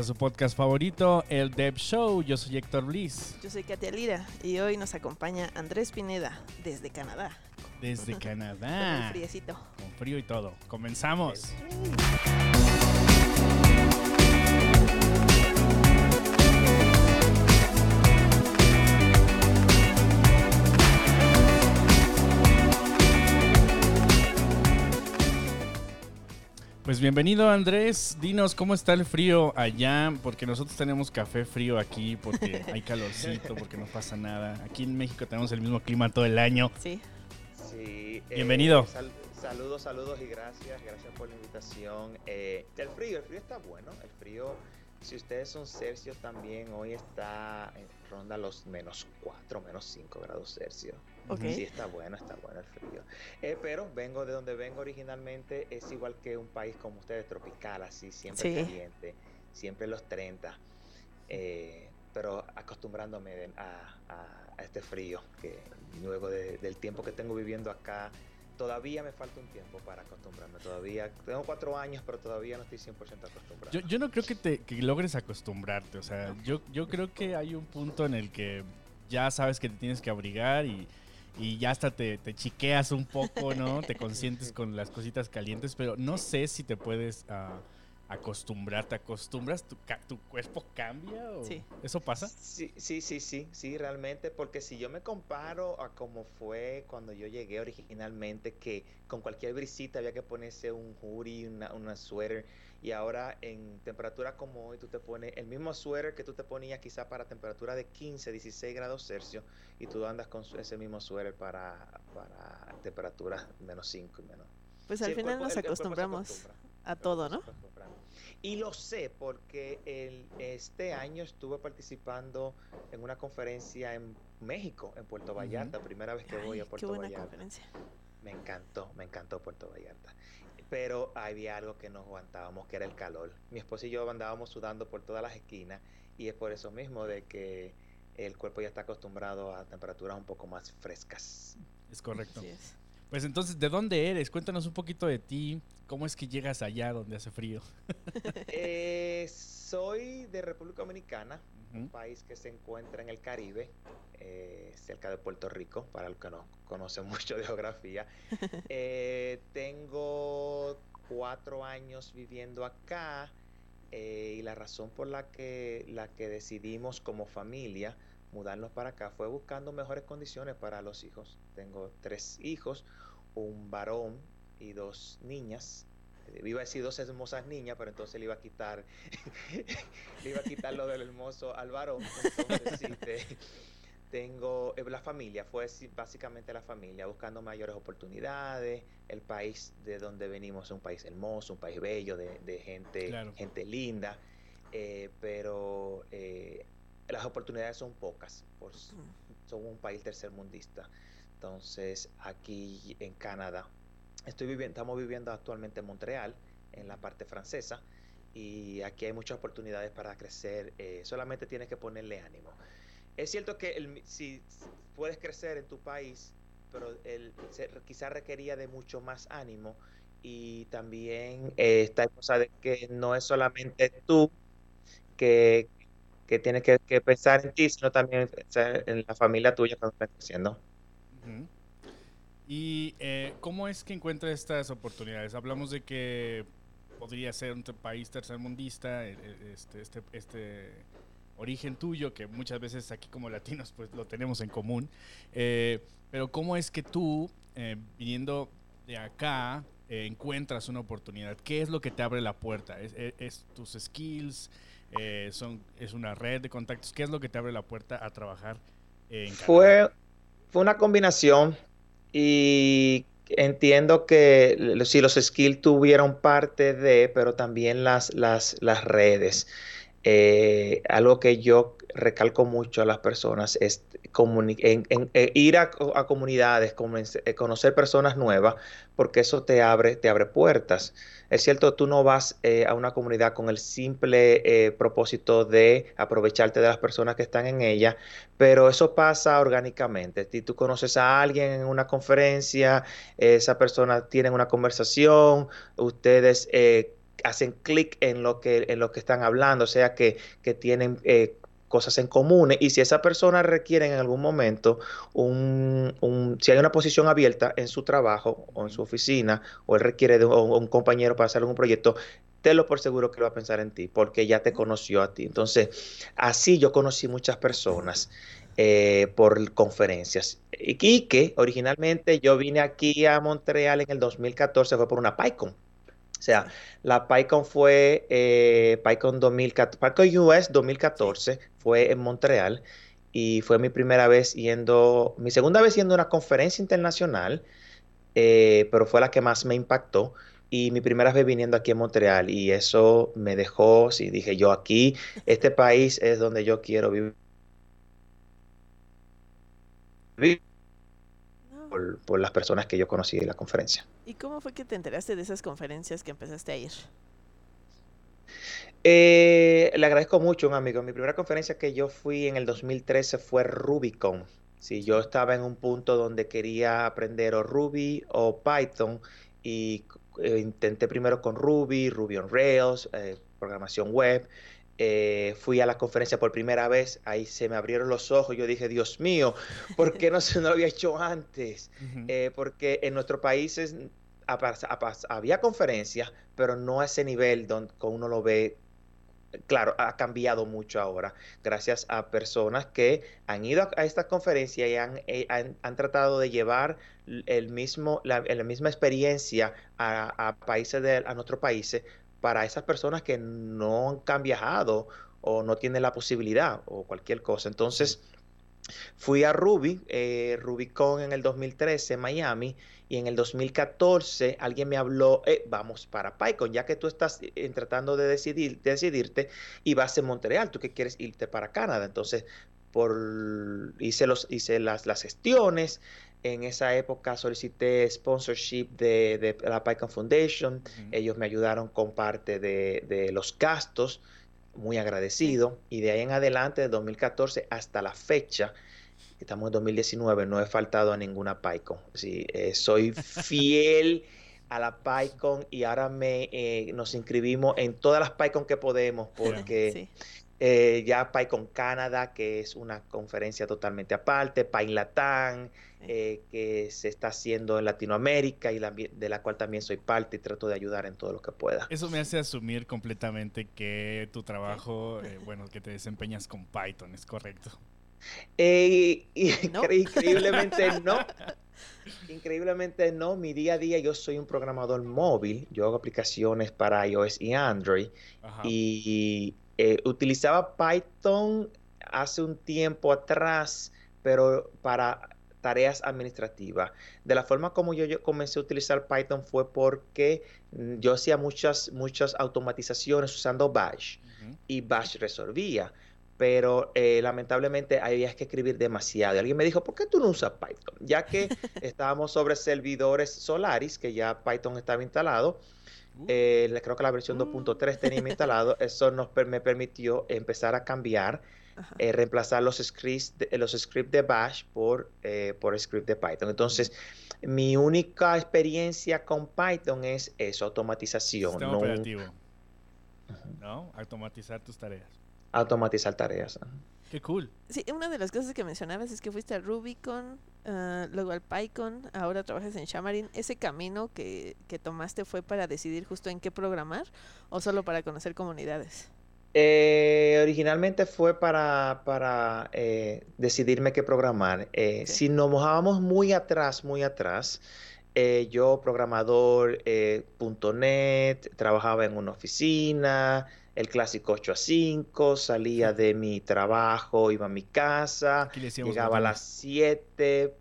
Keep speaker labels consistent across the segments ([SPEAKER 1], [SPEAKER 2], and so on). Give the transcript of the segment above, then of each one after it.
[SPEAKER 1] a su podcast favorito, El Dev Show. Yo soy Héctor Bliss.
[SPEAKER 2] Yo soy Katia Lira y hoy nos acompaña Andrés Pineda desde Canadá.
[SPEAKER 1] Desde Canadá.
[SPEAKER 2] Con friecito.
[SPEAKER 1] Con frío y todo. Comenzamos. Pues bienvenido Andrés, dinos cómo está el frío allá, porque nosotros tenemos café frío aquí, porque hay calorcito, porque no pasa nada. Aquí en México tenemos el mismo clima todo el año.
[SPEAKER 2] Sí.
[SPEAKER 3] Sí. eh,
[SPEAKER 1] Bienvenido.
[SPEAKER 3] sal- saludos, saludos y gracias. Gracias por la invitación. Eh, el frío, el frío está bueno. El frío, si ustedes son Celsius también, hoy está en ronda los menos 4, menos 5 grados Celsius.
[SPEAKER 2] Ok.
[SPEAKER 3] Sí, está bueno, está bueno el frío. Eh, pero vengo de donde vengo originalmente, es igual que un país como ustedes, tropical, así, siempre
[SPEAKER 2] Sí.
[SPEAKER 3] caliente, siempre los 30. eh, pero acostumbrándome a, a- a este frío, que luego de- del tiempo que tengo viviendo acá, todavía me falta un tiempo para acostumbrarme. Todavía, tengo cuatro años, pero todavía no estoy 100% acostumbrado.
[SPEAKER 1] Yo, yo no creo que, te, que logres acostumbrarte, o sea, yo, yo creo que hay un punto en el que ya sabes que te tienes que abrigar y, y ya hasta te, te chiqueas un poco, ¿no? Te consientes con las cositas calientes, pero no sé si te puedes ah, acostumbrar. ¿Te acostumbras? ¿Tu, ca- tu cuerpo cambia? O
[SPEAKER 2] Sí.
[SPEAKER 1] ¿Eso pasa?
[SPEAKER 3] Sí, sí, sí, sí, sí, realmente, porque si yo me comparo a cómo fue cuando yo llegué originalmente, que con cualquier brisita había que ponerse un hoodie, una, una suéter, y ahora en temperatura como hoy tú te pones el mismo suéter que tú te ponías quizá para temperatura de 15, 16 grados Celsius, y tú andas con ese mismo suéter para, para temperaturas menos 5 y menos.
[SPEAKER 2] Pues al final
[SPEAKER 3] cuerpo-
[SPEAKER 2] nos
[SPEAKER 3] el- el
[SPEAKER 2] acostumbramos
[SPEAKER 3] acostumbra.
[SPEAKER 2] a todo, ¿no?
[SPEAKER 3] Y lo sé porque el, este año estuve participando en una conferencia en México, en Puerto. Vallarta, primera vez que voy a
[SPEAKER 2] qué
[SPEAKER 3] Puerto
[SPEAKER 2] buena
[SPEAKER 3] Vallarta.
[SPEAKER 2] conferencia.
[SPEAKER 3] Me encantó, me encantó Puerto Vallarta. Pero había algo que nos aguantábamos, que era el calor. Mi esposo y yo andábamos sudando por todas las esquinas y es por eso mismo de que el cuerpo ya está acostumbrado a temperaturas un poco más frescas.
[SPEAKER 1] Es correcto.
[SPEAKER 2] Es.
[SPEAKER 1] Pues entonces, ¿de dónde eres? Cuéntanos un poquito de ti. ¿Cómo es que llegas allá donde hace frío?
[SPEAKER 3] Eh, soy de República Dominicana, un país que se encuentra en el Caribe, eh, cerca de Puerto Rico, para los que no conocen mucho de geografía. Eh, tengo cuatro años viviendo acá eh, y la razón por la que, la que decidimos como familia mudarnos para acá fue buscando mejores condiciones para los hijos. Tengo tres hijos, un varón y dos niñas. Iba a decir dos hermosas niñas, pero entonces le iba a quitar, le iba a quitar lo del hermoso al varón. Entonces, sí, te- tengo eh, la familia, fue básicamente la familia, buscando mayores oportunidades. El país de donde venimos es un país hermoso, un país bello, de, de gente,
[SPEAKER 1] Claro.
[SPEAKER 3] gente linda, eh, pero eh, las oportunidades son pocas. Por, son un país tercermundista. Entonces, aquí en Canadá, estoy viviendo, estamos viviendo actualmente en Montreal, en la parte francesa, y aquí hay muchas oportunidades para crecer. eh, solamente tienes que ponerle ánimo. Es cierto que si puedes crecer en tu país, pero el, quizás requería de mucho más ánimo y también eh, esta cosa de que no es solamente tú que, que tienes que, pensar en ti, sino también pensar en la familia tuya cuando estás creciendo.
[SPEAKER 1] Ujú. ¿Y eh, cómo es que encuentra estas oportunidades? Hablamos de que podría ser un país tercermundista, eh, eh, este, este, este origen tuyo, que muchas veces aquí como latinos pues lo tenemos en común. Eh, pero ¿cómo es que tú, eh, viniendo de acá, eh, encuentras una oportunidad? ¿Qué es lo que te abre la puerta? ¿Es, es- es tus skills? Eh, son, ¿Es una red de contactos? ¿Qué es lo que te abre la puerta a trabajar eh, en Canadá?
[SPEAKER 3] Fue, fue una combinación y entiendo que si los skills tuvieron parte de, pero también las, las, las redes. Eh, algo que yo recalco mucho a las personas es en- eh, ir a, co- a comunidades, eh, conocer personas nuevas, porque eso te abre, te abre puertas. Es cierto, tú no vas eh, a una comunidad con el simple eh, propósito de aprovecharte de las personas que están en ella, pero eso pasa orgánicamente. Si tú conoces a alguien en una conferencia, esa persona tiene una conversación, ustedes hacen clic en lo que en lo que están hablando, o sea que, que tienen eh, cosas en común y si esa persona requiere en algún momento un, un, si hay una posición abierta en su trabajo o en su oficina o él requiere de un, compañero para hacer algún proyecto, lo por seguro que lo va a pensar en ti, porque ya te conoció a ti. Entonces, así yo conocí muchas personas eh, por conferencias. Y que originalmente yo vine aquí a Montreal en el 2014, fue por una PyCon. O sea, la PyCon fue eh, PyCon, 2014, PyCon US 2014, fue en Montreal y fue mi primera vez yendo, mi segunda vez yendo a una conferencia internacional, eh, pero fue la que más me impactó y mi primera vez viniendo aquí en Montreal y eso me dejó, sí, dije yo aquí, este país es donde yo quiero vivir. Por, las personas que yo conocí en la conferencia.
[SPEAKER 2] ¿Y cómo fue que te enteraste de esas conferencias que empezaste a ir?
[SPEAKER 3] Eh, le agradezco mucho, un amigo. Mi primera conferencia que yo fui en el 2013 fue Rubicon. Sí, yo estaba en un punto donde quería aprender o Ruby o Python y eh, intenté primero con Ruby, Ruby on Rails, eh, programación web. Eh, fui a la conferencia por primera vez, ahí se me abrieron los ojos, yo dije, Dios mío, ¿por qué no se lo había hecho antes? porque en nuestros países había conferencias, pero no a ese nivel donde uno lo ve claro, ha cambiado mucho ahora, gracias a personas que han ido a, esta conferencia y eh, han, tratado de llevar el mismo, la, misma experiencia a, países de, a nuestros países para esas personas que no han viajado o no tienen la posibilidad o cualquier cosa. Entonces, fui a Ruby, eh, RubyCon en el 2013 en Miami y en el 2014 alguien me habló, eh, vamos para PyCon, ya que tú estás eh, tratando de, decidir, decidirte y vas en Montreal, tú que quieres irte para Canadá. Entonces, por, hice, los, hice las, las gestiones. En esa época solicité sponsorship de, la PyCon Foundation. Ellos me ayudaron con parte de, de los gastos muy agradecido. Y de ahí en adelante, de 2014 hasta la fecha, estamos en 2019, no he faltado a ninguna PyCon. Sí, eh, soy fiel a la PyCon y ahora me, eh, nos inscribimos en todas las PyCon que podemos porque eh, ya PyCon Canadá, que es una conferencia totalmente aparte, PyLatán, que se está haciendo en Latinoamérica y de la cual también soy parte y trato de ayudar en todo lo que pueda.
[SPEAKER 1] Eso me hace asumir completamente que tu trabajo, bueno, que te desempeñas con Python, ¿es correcto?
[SPEAKER 3] Eh, increíblemente no. Increíblemente no. Mi día a día yo soy un programador móvil. Yo hago aplicaciones para iOS y Android. Y eh, utilizaba Python hace un tiempo atrás, pero para tareas administrativas. De la forma como yo, comencé a utilizar Python fue porque mm, yo hacía muchas, muchas automatizaciones usando Bash y Bash resolvía pero eh, lamentablemente había que escribir demasiado. alguien me dijo, ¿por qué tú no usas Python? Ya que estábamos sobre servidores Solaris, que ya Python estaba instalado, uh. eh, creo que la versión 2.3 tenía instalado, eso nos, me permitió empezar a cambiar, eh, reemplazar los scripts, de, los scripts de Bash por, por script de Python. Entonces, mi única experiencia con Python es eso, automatización.
[SPEAKER 1] no, operativo. ¿No? Automatizar tus tareas
[SPEAKER 3] automatizar tareas.
[SPEAKER 1] Qué cool.
[SPEAKER 2] Sí, una de las cosas que mencionabas es que fuiste al Rubicon, uh, luego al PyCon, ahora trabajas en Xamarin. ¿Ese camino que, que, tomaste fue para decidir justo en qué programar o solo para conocer comunidades?
[SPEAKER 3] Eh, originalmente fue para, para eh, decidirme qué programar. Eh, Si nos mojábamos muy atrás, muy atrás, yo programador .NET, trabajaba en una oficina, el clásico 8 a 5, salía de mi trabajo, iba a mi casa, llegaba a las 7,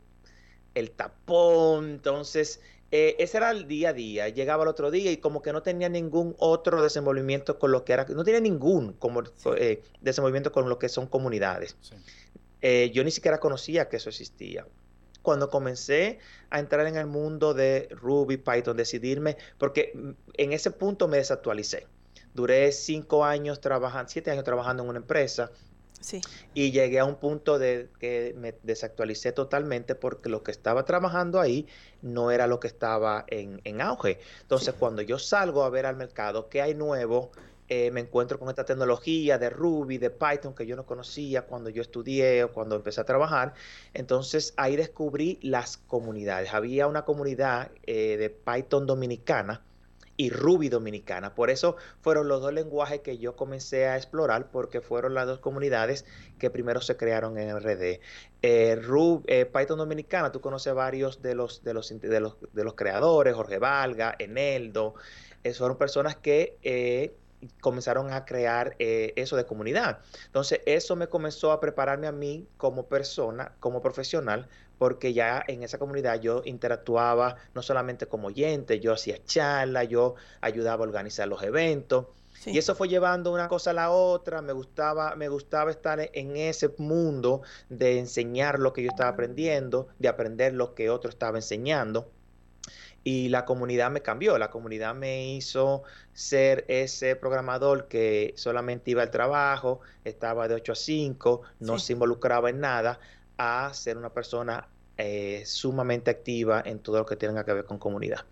[SPEAKER 3] el tapón, entonces eh, ese era el día a día, llegaba el otro día y como que no tenía ningún otro desenvolvimiento con lo que era, no tenía ningún como, eh, desenvolvimiento con lo que son comunidades. Eh, yo ni siquiera conocía que eso existía. Cuando comencé a entrar en el mundo de Ruby, Python, decidirme, porque mm, en ese punto me desactualicé duré cinco años trabajando, siete años trabajando en una empresa
[SPEAKER 2] Sí.
[SPEAKER 3] Y llegué a un punto de que me desactualicé totalmente porque lo que estaba trabajando ahí no era lo que estaba en, en auge. Entonces, cuando yo salgo a ver al mercado qué hay nuevo, eh, me encuentro con esta tecnología de Ruby, de Python que yo no conocía cuando yo estudié o cuando empecé a trabajar. Entonces ahí descubrí las comunidades. Había una comunidad eh, de Python dominicana y Ruby dominicana. Por eso fueron los dos lenguajes que yo comencé a explorar porque fueron las dos comunidades que primero se crearon en RD. Eh, Ruby, Python dominicana, tú conoces varios de los, de los, de los, de los creadores, Jorge Valga, Eneldo. fueron personas que comenzaron a crear eh, eso de comunidad. Entonces, eso me comenzó a prepararme a mí como persona, como profesional, porque ya en esa comunidad yo interactuaba no solamente como oyente, yo hacía charlas, yo ayudaba a organizar los eventos. Y eso fue llevando una cosa a la otra, me gustaba, me gustaba estar en ese mundo de enseñar lo que yo estaba aprendiendo, de aprender lo que otro estaba enseñando y la comunidad me cambió, la comunidad me hizo ser ese programador que solamente iba al trabajo, estaba de 8 a 5, no se involucraba en nada, a ser una persona eh, sumamente activa en todo lo que tenga que ver con comunidad.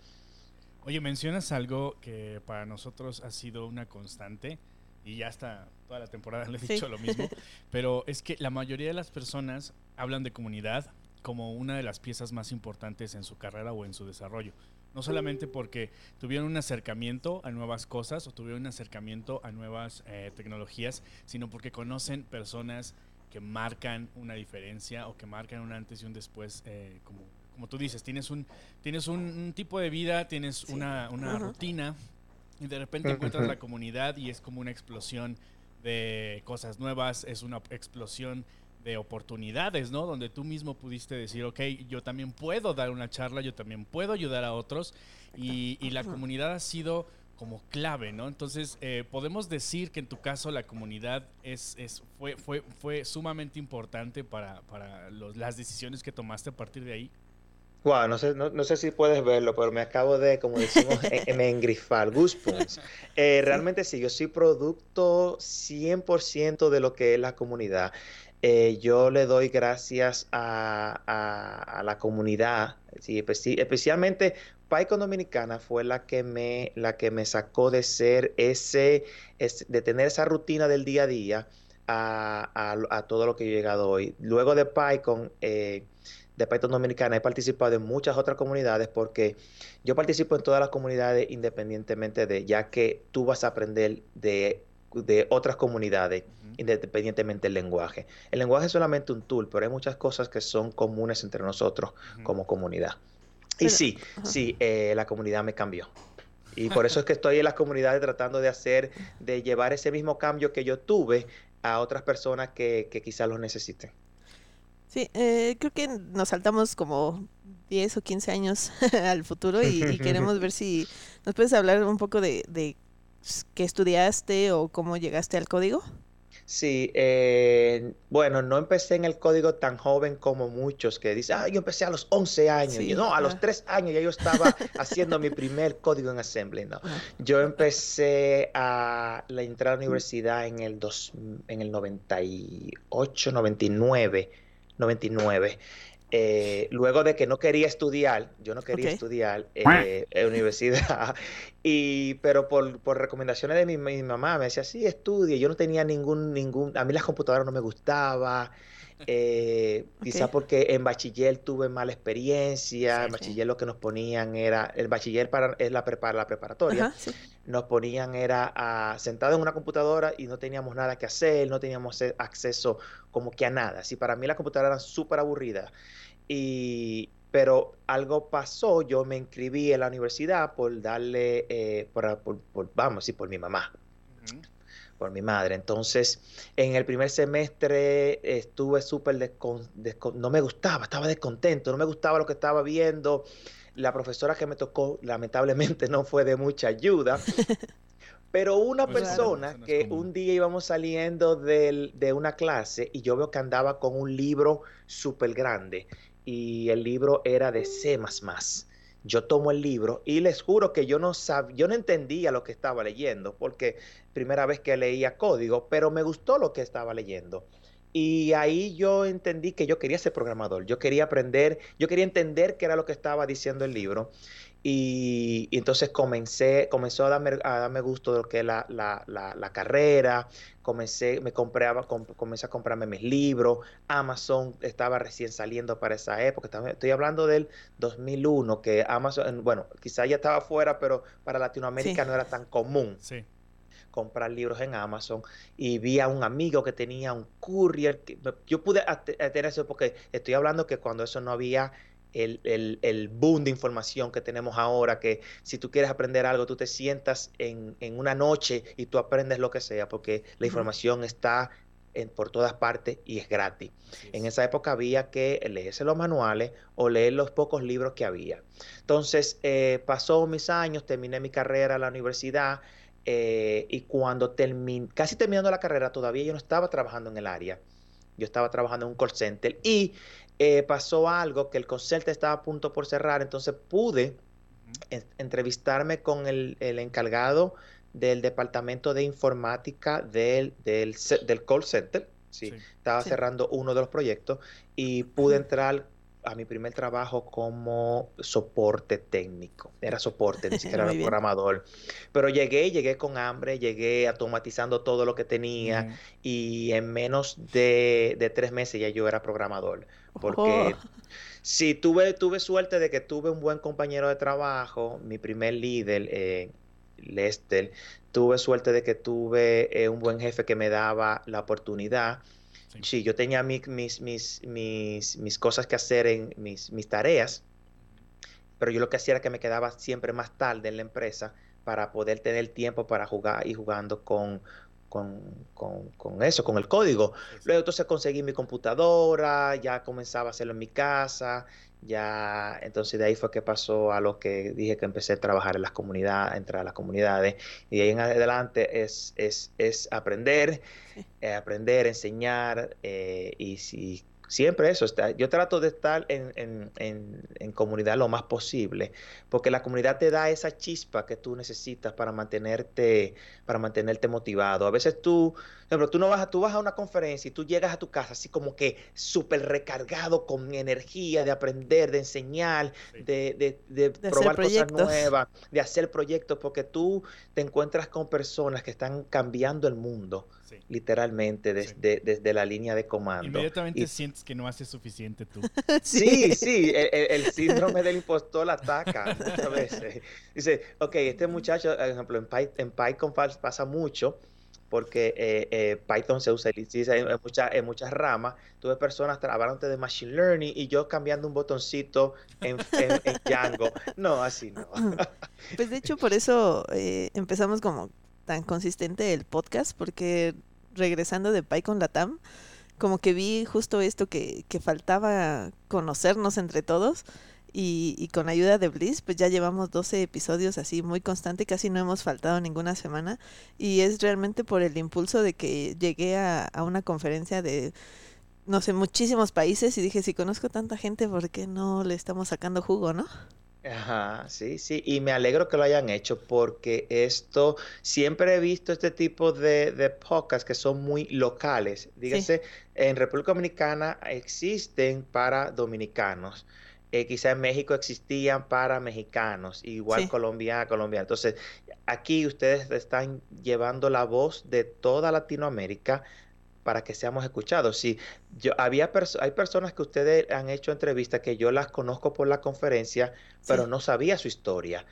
[SPEAKER 1] Oye, mencionas algo que para nosotros ha sido una constante y ya hasta toda la temporada le he dicho lo mismo, pero es que la mayoría de las personas hablan de comunidad, como una de las piezas más importantes en su carrera o en su desarrollo. No solamente porque tuvieron un acercamiento a nuevas cosas o tuvieron un acercamiento a nuevas eh, tecnologías, sino porque conocen personas que marcan una diferencia o que marcan un antes y un después, eh, como, como tú dices, tienes un, tienes un, tipo de vida, tienes una, una rutina y de repente encuentras la comunidad y es como una explosión de cosas nuevas, es una explosión de oportunidades, ¿no? Donde tú mismo pudiste decir, ok, yo también puedo dar una charla, yo también puedo ayudar a otros y, la comunidad ha sido como clave, ¿no? Entonces, eh, podemos decir que en tu caso la comunidad es, es fue, fue, fue sumamente importante para, para las decisiones que tomaste a partir de ahí.
[SPEAKER 3] Wow, no sé, no, sé si puedes verlo, pero me acabo de, como decimos, me engrifar, goosebumps. Eh, realmente sí, yo soy producto 100% de lo que es la comunidad. Eh, yo le doy gracias a, la comunidad, sí, especialmente PyCon Dominicana fue la que me, la que me sacó de ser ese, de tener esa rutina del día a día a, todo lo que he llegado hoy. Luego de PyCon, eh, de Python Dominicana he participado en muchas otras comunidades porque yo participo en todas las comunidades independientemente de, ya que tú vas a aprender de, de otras comunidades independientemente del lenguaje. El lenguaje es solamente un tool, pero hay muchas cosas que son comunes entre nosotros como comunidad. Y sí, sí, eh, la comunidad me cambió. Y por eso es que estoy en las comunidades tratando de hacer, de llevar ese mismo cambio que yo tuve a otras personas que, que quizás lo necesiten.
[SPEAKER 2] Sí, eh, creo que nos saltamos como 10 o 15 años al futuro y, queremos ver si nos puedes hablar un poco de, de qué estudiaste o cómo llegaste al código.
[SPEAKER 3] Sí, eh, bueno, no empecé en el código tan joven como muchos que dicen, ah, yo empecé a los 11 años. y no, a los 3 años ya yo estaba haciendo mi primer código en Assembly. No. Yo empecé a la, entrar a la universidad en el, dos, en el 98, 99. 99. Eh, luego de que no quería estudiar, yo no quería estudiar eh, en universidad, y, pero por, recomendaciones de mi, mamá me decía, sí, estudie, yo no tenía ningún, ningún, a mí las computadoras no me gustaba, eh, quizá porque en bachiller tuve mala experiencia, en bachiller lo que nos ponían era, el bachiller para, es la, la preparatoria, nos ponían era a, sentado en una computadora y no teníamos nada que hacer, no teníamos acceso como que a nada, así para mí las computadoras eran súper aburridas. Y, pero algo pasó, yo me inscribí en la universidad por darle, eh, por, vamos, y por mi mamá, por mi madre. Entonces, en el primer semestre estuve súper no me gustaba, estaba descontento, no me gustaba lo que estaba viendo. La profesora que me tocó, lamentablemente, no fue de mucha ayuda. Pero una pues persona que un día íbamos saliendo de una clase y yo veo que andaba con un libro súper grande y el libro era de C. yo tomo el libro y les juro que yo no sab, yo no entendía lo que estaba leyendo, porque primera vez que leía código, pero me gustó lo que estaba leyendo. Y ahí yo entendí que yo quería ser programador, yo quería aprender, yo quería entender qué era lo que estaba diciendo el libro. Y, entonces comencé, comenzó a darme, a darme gusto de lo que es la, la, la, carrera, comencé, me compraba, comencé a comprarme mis libros, Amazon estaba recién saliendo para esa época, estoy hablando del 2001, que Amazon, bueno, quizá ya estaba fuera, pero para Latinoamérica no era tan común. comprar libros en Amazon y vi a un amigo que tenía un courier. yo pude tener eso porque estoy hablando que cuando eso no había el, el, boom de información que tenemos ahora, que si tú quieres aprender algo, tú te sientas en, una noche y tú aprendes lo que sea, porque la información está en, por todas partes y es gratis. En esa época había que leerse los manuales o leer los pocos libros que había. Entonces, eh, pasó mis años, terminé mi carrera en la universidad. Eh, y cuando terminé, casi terminando la carrera, todavía yo no estaba trabajando en el área. Yo estaba trabajando en un call center y eh, pasó algo que el concelte estaba a punto por cerrar, entonces pude entrevistarme con el, encargado del departamento de informática del, del, call center. Sí, estaba cerrando uno de los proyectos y pude entrar a mi primer trabajo como soporte técnico. Era soporte, ni siquiera era programador. Pero llegué, llegué con hambre, llegué automatizando todo lo que tenía y en menos de, tres meses ya yo era programador. Porque oh. sí, tuve, tuve suerte de que tuve un buen compañero de trabajo, mi primer líder, eh, Lester. Tuve suerte de que tuve eh, un buen jefe que me daba la oportunidad Sí, yo tenía mis, mis, mis, mis, cosas que hacer en mis, mis tareas, pero yo lo que hacía era que me quedaba siempre más tarde en la empresa para poder tener tiempo para jugar y jugando con, con, con, con, eso, con el código. Luego entonces conseguí mi computadora, ya comenzaba a hacerlo en mi casa, ya entonces de ahí fue que pasó a lo que dije que empecé a trabajar en las comunidades, entrar a las comunidades, y de ahí en adelante es, es, es aprender, eh, aprender, enseñar, eh, y si Siempre eso, está, yo trato de estar en, comunidad lo más posible, porque la comunidad te da esa chispa que tú necesitas para mantenerte, para mantenerte motivado. A veces tú, ejemplo, tú no vas a, tú vas a una conferencia y tú llegas a tu casa así como que súper recargado con energía de aprender, de enseñar, de, de, probar cosas nuevas, de hacer proyectos, porque tú te encuentras con personas que están cambiando el mundo literalmente desde, desde la línea de comando.
[SPEAKER 1] Inmediatamente sientes que no haces suficiente tú.
[SPEAKER 3] sí, sí, el, síndrome del impostor ataca muchas veces. Dice, ok, este muchacho, por ejemplo, en Python pasa mucho porque eh, eh, Python se usa en, muchas, en muchas ramas. Tuve personas trabajando de Machine Learning y yo cambiando un botoncito en, Django. No, así no.
[SPEAKER 2] Pues de hecho por eso eh, empezamos como tan consistente el podcast, porque regresando de PyCon Latam, como que vi justo esto que, que faltaba conocernos entre todos. Y, y, con ayuda de Bliss, pues ya llevamos 12 episodios así muy constante, casi no hemos faltado ninguna semana. Y es realmente por el impulso de que llegué a, a una conferencia de, no sé, muchísimos países y dije, si conozco tanta gente, ¿por qué no le estamos sacando jugo, no?
[SPEAKER 3] Ajá, sí, sí, y me alegro que lo hayan hecho porque esto, siempre he visto este tipo de, de podcasts que son muy locales. Dígase, en República Dominicana existen para dominicanos. Eh, quizá en México existían para mexicanos, igual Colombia, Colombia. Entonces, aquí ustedes están llevando la voz de toda Latinoamérica para que seamos escuchados. Sí, yo había hay personas que ustedes han hecho entrevistas que yo las conozco por la conferencia, pero no sabía su historia.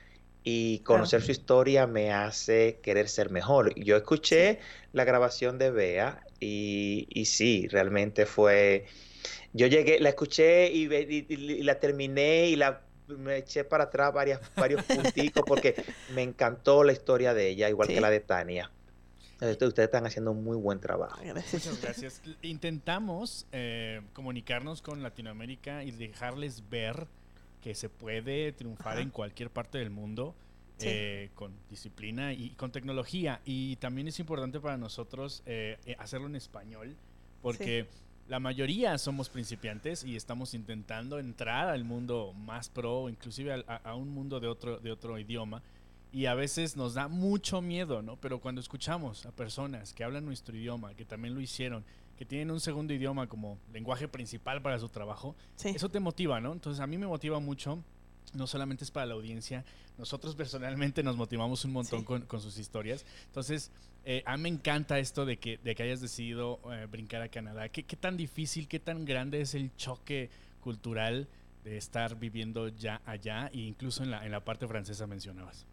[SPEAKER 3] Y conocer su historia me hace querer ser mejor. Yo escuché la grabación de Bea y, y, sí, realmente fue. Yo llegué, la escuché y, la terminé y la me eché para atrás varias, varios punticos porque me encantó la historia de ella, igual que la de Tania. Ustedes están haciendo un muy buen trabajo.
[SPEAKER 1] Muchas gracias. Intentamos eh, comunicarnos con Latinoamérica y dejarles ver que se puede triunfar en cualquier parte del mundo eh, con disciplina y con tecnología. Y también es importante para nosotros eh, hacerlo en español porque la mayoría somos principiantes y estamos intentando entrar al mundo más pro, inclusive a, a un mundo de otro, de otro idioma. Y a veces nos da mucho miedo, ¿no? Pero cuando escuchamos a personas que hablan nuestro idioma, que también lo hicieron, que tienen un segundo idioma como lenguaje principal para su trabajo,
[SPEAKER 2] Sí.
[SPEAKER 1] eso te motiva, ¿no? Entonces a mí me motiva mucho, no solamente es para la audiencia, nosotros personalmente nos motivamos un montón
[SPEAKER 2] Sí.
[SPEAKER 1] con, con sus historias. Entonces, eh, a mí me encanta esto de que, de que hayas decidido eh, brincar a Canadá. ¿Qué, ¿Qué tan difícil, qué tan grande es el choque cultural de estar viviendo ya allá e incluso en la, en la parte francesa mencionabas?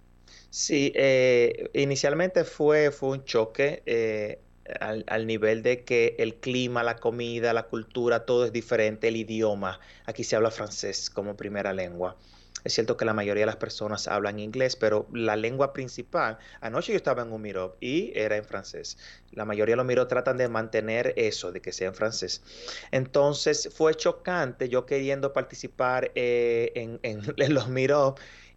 [SPEAKER 3] Sí, eh, inicialmente fue, fue un choque eh, al, al nivel de que el clima, la comida, la cultura, todo es diferente, el idioma. Aquí se habla francés como primera lengua. Es cierto que la mayoría de las personas hablan inglés, pero la lengua principal, anoche yo estaba en un Miro y era en francés. La mayoría de los Miro tratan de mantener eso, de que sea en francés. Entonces fue chocante yo queriendo participar eh, en, en- en los Miro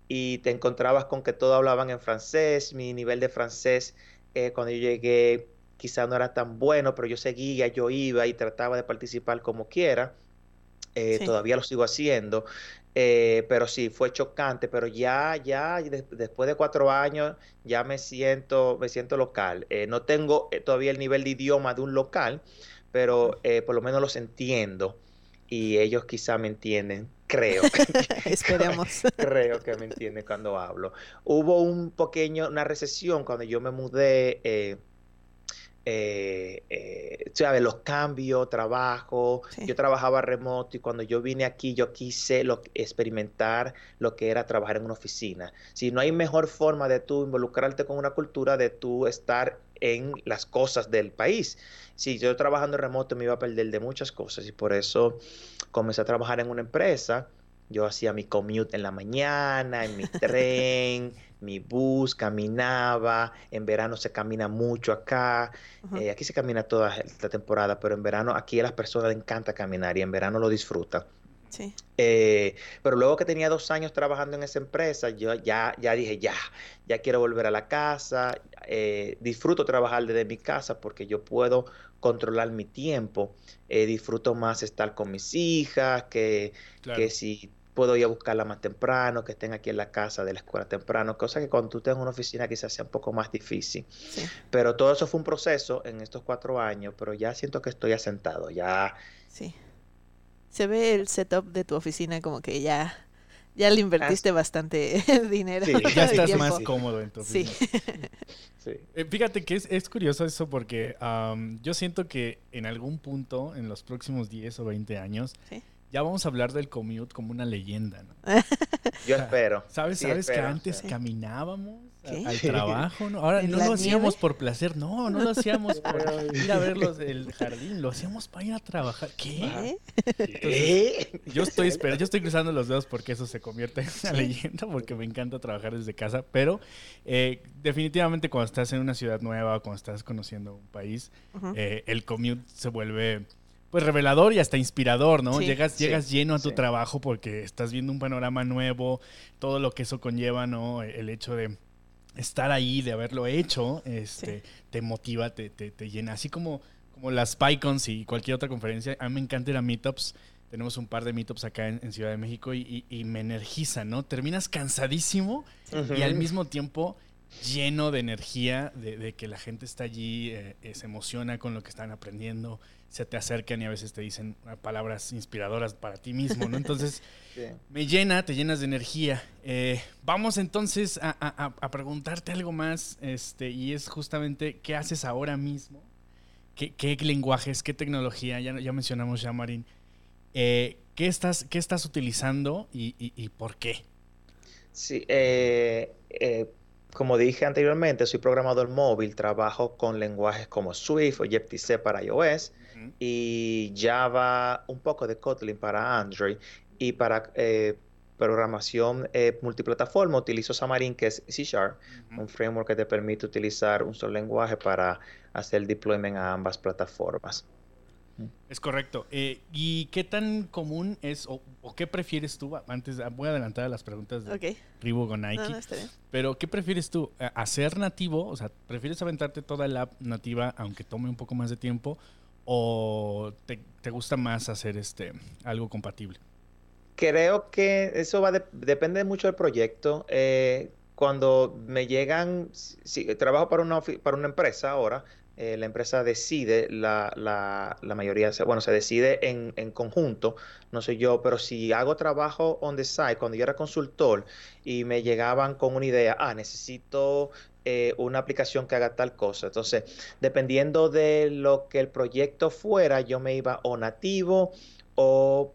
[SPEAKER 3] y te encontrabas con que todos hablaban en francés. Mi nivel de francés eh, cuando yo llegué quizá no era tan bueno, pero yo seguía, yo iba y trataba de participar como quiera. Eh,
[SPEAKER 2] Sí.
[SPEAKER 3] Todavía lo sigo haciendo. Eh, pero sí, fue chocante, pero ya, ya, des- después de cuatro años, ya me siento, me siento local. Eh, no tengo eh, todavía el nivel de idioma de un local, pero eh, por lo menos los entiendo y ellos quizá me entienden, creo.
[SPEAKER 2] Esperemos.
[SPEAKER 3] Creo que me entiende cuando hablo. Hubo un pequeño, una recesión cuando yo me mudé, eh, eh, ¿sabes? Los cambios, trabajo.
[SPEAKER 2] Sí.
[SPEAKER 3] Yo trabajaba remoto y cuando yo vine aquí, yo quise lo, experimentar lo que era trabajar en una oficina. Si no hay mejor forma de tú involucrarte con una cultura, de tú estar en las cosas del país. Si yo trabajando remoto me iba a perder de muchas cosas y por eso comencé a trabajar en una empresa. Yo hacía mi commute en la mañana, en mi tren, mi bus, caminaba. En verano se camina mucho acá. Eh, aquí se camina toda la temporada, pero en verano aquí a las personas les encanta caminar y en verano lo disfrutan.
[SPEAKER 2] Sí.
[SPEAKER 3] Eh, pero luego que tenía dos años trabajando en esa empresa, yo ya, ya dije, ya, ya quiero volver a la casa. eh, disfruto trabajar desde mi casa porque yo puedo controlar mi tiempo. eh, disfruto más estar con mis hijas, que,
[SPEAKER 1] Claro.
[SPEAKER 3] que si puedo ir a buscarla más temprano, que estén aquí en la casa de la escuela temprano, cosa que cuando tú estés en una oficina quizás sea un poco más difícil.
[SPEAKER 2] Sí.
[SPEAKER 3] Pero todo eso fue un proceso en estos cuatro años, pero ya siento que estoy asentado, ya
[SPEAKER 2] Sí. Se ve el setup de tu oficina como que ya, ya le invertiste bastante dinero.
[SPEAKER 3] Sí,
[SPEAKER 1] Ya estás
[SPEAKER 2] tiempo.
[SPEAKER 1] más cómodo en tu
[SPEAKER 2] Sí.
[SPEAKER 1] oficina.
[SPEAKER 3] sí.
[SPEAKER 1] Eh, fíjate que es, es curioso eso porque am, yo siento que en algún punto, en los próximos 10 o 20 años,
[SPEAKER 2] Sí.
[SPEAKER 1] Ya vamos a hablar del commute como una leyenda, ¿no?
[SPEAKER 3] Yo espero.
[SPEAKER 1] ¿Sabes?
[SPEAKER 3] Sí,
[SPEAKER 1] ¿Sabes que antes
[SPEAKER 3] sí.
[SPEAKER 1] caminábamos a-
[SPEAKER 2] ¿Qué?
[SPEAKER 1] al trabajo? ¿no? Ahora
[SPEAKER 2] ¿En
[SPEAKER 1] no lo hacíamos
[SPEAKER 2] nieve?
[SPEAKER 1] por placer, no, no lo hacíamos por ir a ver los- el jardín, lo hacíamos para ir a trabajar. ¿Qué?
[SPEAKER 2] ¿Eh?
[SPEAKER 1] Yo estoy esperando, yo estoy cruzando los dedos porque eso se convierta en una leyenda, porque me encanta trabajar desde casa, pero eh, definitivamente cuando estás en una ciudad nueva, cuando estás conociendo un país, eh, el commute se vuelve pues revelador y hasta inspirador, ¿no?
[SPEAKER 2] Sí.
[SPEAKER 1] Llegas,
[SPEAKER 3] Sí,
[SPEAKER 1] llegas lleno a tu
[SPEAKER 3] sí.
[SPEAKER 1] trabajo porque estás viendo un panorama nuevo, todo lo que eso conlleva, ¿no? El hecho de estar ahí, de haberlo hecho, este, te motiva, te, te, te llena. Así como, como las PyCons y cualquier otra conferencia, a mí me encanta ir a meetups. Tenemos un par de meetups acá en, en Ciudad de México y, y- y me energiza, ¿no? Terminas cansadísimo y al mismo tiempo lleno de energía, de, de que la gente está allí, eh, eh, se emociona con lo que están aprendiendo, se te acercan y a veces te dicen eh, palabras inspiradoras para ti mismo, ¿no? Entonces,
[SPEAKER 3] Sí.
[SPEAKER 1] me llena, te llenas de energía. Eh, vamos entonces a, a- a- preguntarte algo más, este, y es justamente qué haces ahora mismo, qué, qué lenguajes, qué tecnología, ya, ya mencionamos ya, Marín, Eh, ¿qué, estás, ¿qué estás utilizando y, y- y por qué?
[SPEAKER 3] Sí, eh, como dije anteriormente, soy programador móvil, trabajo con lenguajes como Swift o Objective-C para iOS y Java, un poco de Kotlin para Android y para eh, programación eh, multiplataforma utilizo Xamarin, que es C Sharp, un framework que te permite utilizar un solo lenguaje para hacer deployment a ambas plataformas.
[SPEAKER 1] Es correcto. Eh, ¿Y qué tan común es o, o qué prefieres tú? Antes, voy a adelantar a las preguntas de
[SPEAKER 2] Ok.
[SPEAKER 1] Reebok o Nike.
[SPEAKER 2] No, no.
[SPEAKER 1] Pero, ¿qué prefieres tú? ¿A- ¿Hacer nativo? O sea, ¿prefieres aventarte toda la app nativa aunque tome un poco más de tiempo? O te, gusta más hacer este algo compatible?
[SPEAKER 3] Creo que eso va depende mucho del proyecto. Eh, cuando me llegan, si, trabajo para una, para una empresa ahora, eh, la empresa decide, la, la, la, mayoría, bueno, se decide en, en, conjunto, no sé yo, pero si hago trabajo on the side, cuando yo era consultor y me llegaban con una idea, ah, necesito eh, una aplicación que haga tal cosa. Entonces, dependiendo de lo que el proyecto fuera, yo me iba o nativo o,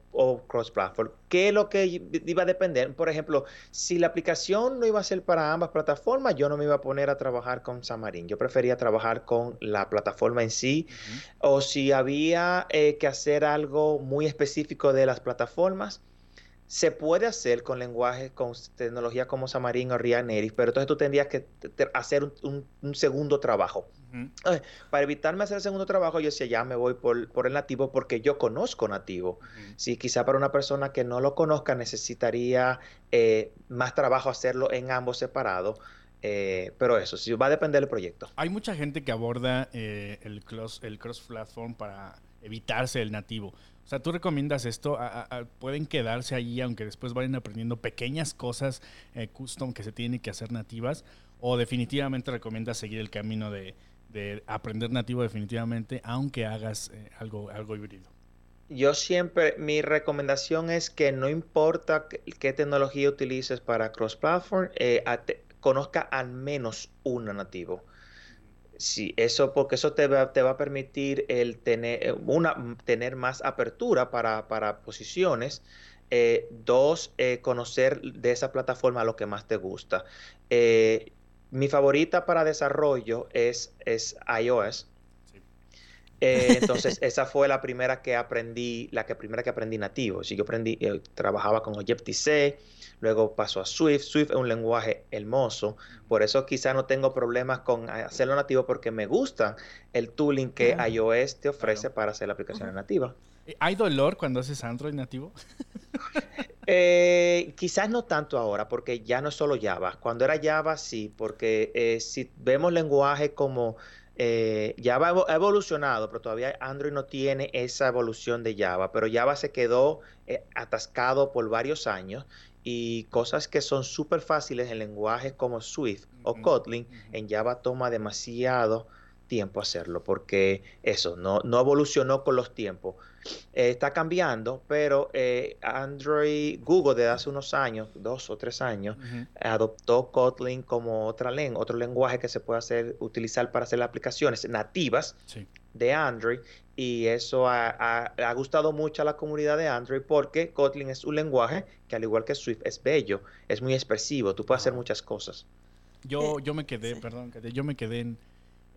[SPEAKER 3] cross-platform. ¿Qué es lo que iba a depender? Por ejemplo, si la aplicación no iba a ser para ambas plataformas, yo no me iba a poner a trabajar con Xamarin. Yo prefería trabajar con la plataforma en sí. O si había eh, que hacer algo muy específico de las plataformas, se puede hacer con lenguaje, con tecnología como Xamarin o React pero entonces tú tendrías que hacer un segundo trabajo para evitarme hacer el segundo trabajo, yo decía, ya me voy por, por el nativo porque yo conozco nativo. Si quizá para una persona que no lo conozca necesitaría eh, más trabajo hacerlo en ambos separados. Eh, pero eso, sí, va a depender del proyecto.
[SPEAKER 1] Hay mucha gente que aborda eh, el, cross, el cross-platform para evitarse el nativo. O sea, tú recomiendas esto, pueden quedarse allí aunque después vayan aprendiendo pequeñas cosas custom que se tienen que hacer nativas, o definitivamente recomiendas seguir el camino de, de aprender nativo definitivamente, aunque hagas eh, algo, algo híbrido.
[SPEAKER 3] Yo siempre, mi recomendación es que no importa qué tecnología utilices para cross-platform, eh, conozca al menos un nativo. Sí, eso porque eso te va, te va a permitir el tener, eh, una, tener más apertura para, para posiciones. dos, conocer de esa plataforma lo que más te gusta. Mi favorita para desarrollo es, es iOS. Eh, entonces, esa fue la primera que aprendí, la que primera que aprendí nativo. Si yo aprendí, eh, trabajaba con Objective-C, luego pasó a Swift. Swift es un lenguaje hermoso, por eso quizá no tengo problemas con hacerlo nativo porque me gusta el tooling que iOS te ofrece para hacer la aplicación nativa.
[SPEAKER 1] ¿Hay dolor cuando haces Android nativo?
[SPEAKER 3] Eh, quizás no tanto ahora, porque ya no es solo Java. Cuando era Java, sí, porque eh, si vemos lenguaje como eh, Java ha evolucionado, pero todavía Android no tiene esa evolución de Java, pero Java se quedó atascado por varios años y cosas que son súper fáciles en lenguajes como Swift o Kotlin, en Java toma demasiado tiempo hacerlo, porque eso no, no evolucionó con los tiempos. Eh, está cambiando, pero eh, Android, Google de hace unos años, dos o tres años, adoptó Kotlin como otra lengua, otro lenguaje que se puede hacer, utilizar para hacer aplicaciones nativas de Android. Y eso ha, gustado mucho a la comunidad de Android porque Kotlin es un lenguaje que al igual que Swift es bello, es muy expresivo, tú puedes hacer muchas cosas.
[SPEAKER 1] Yo, eh, yo me quedé, perdón, yo me quedé en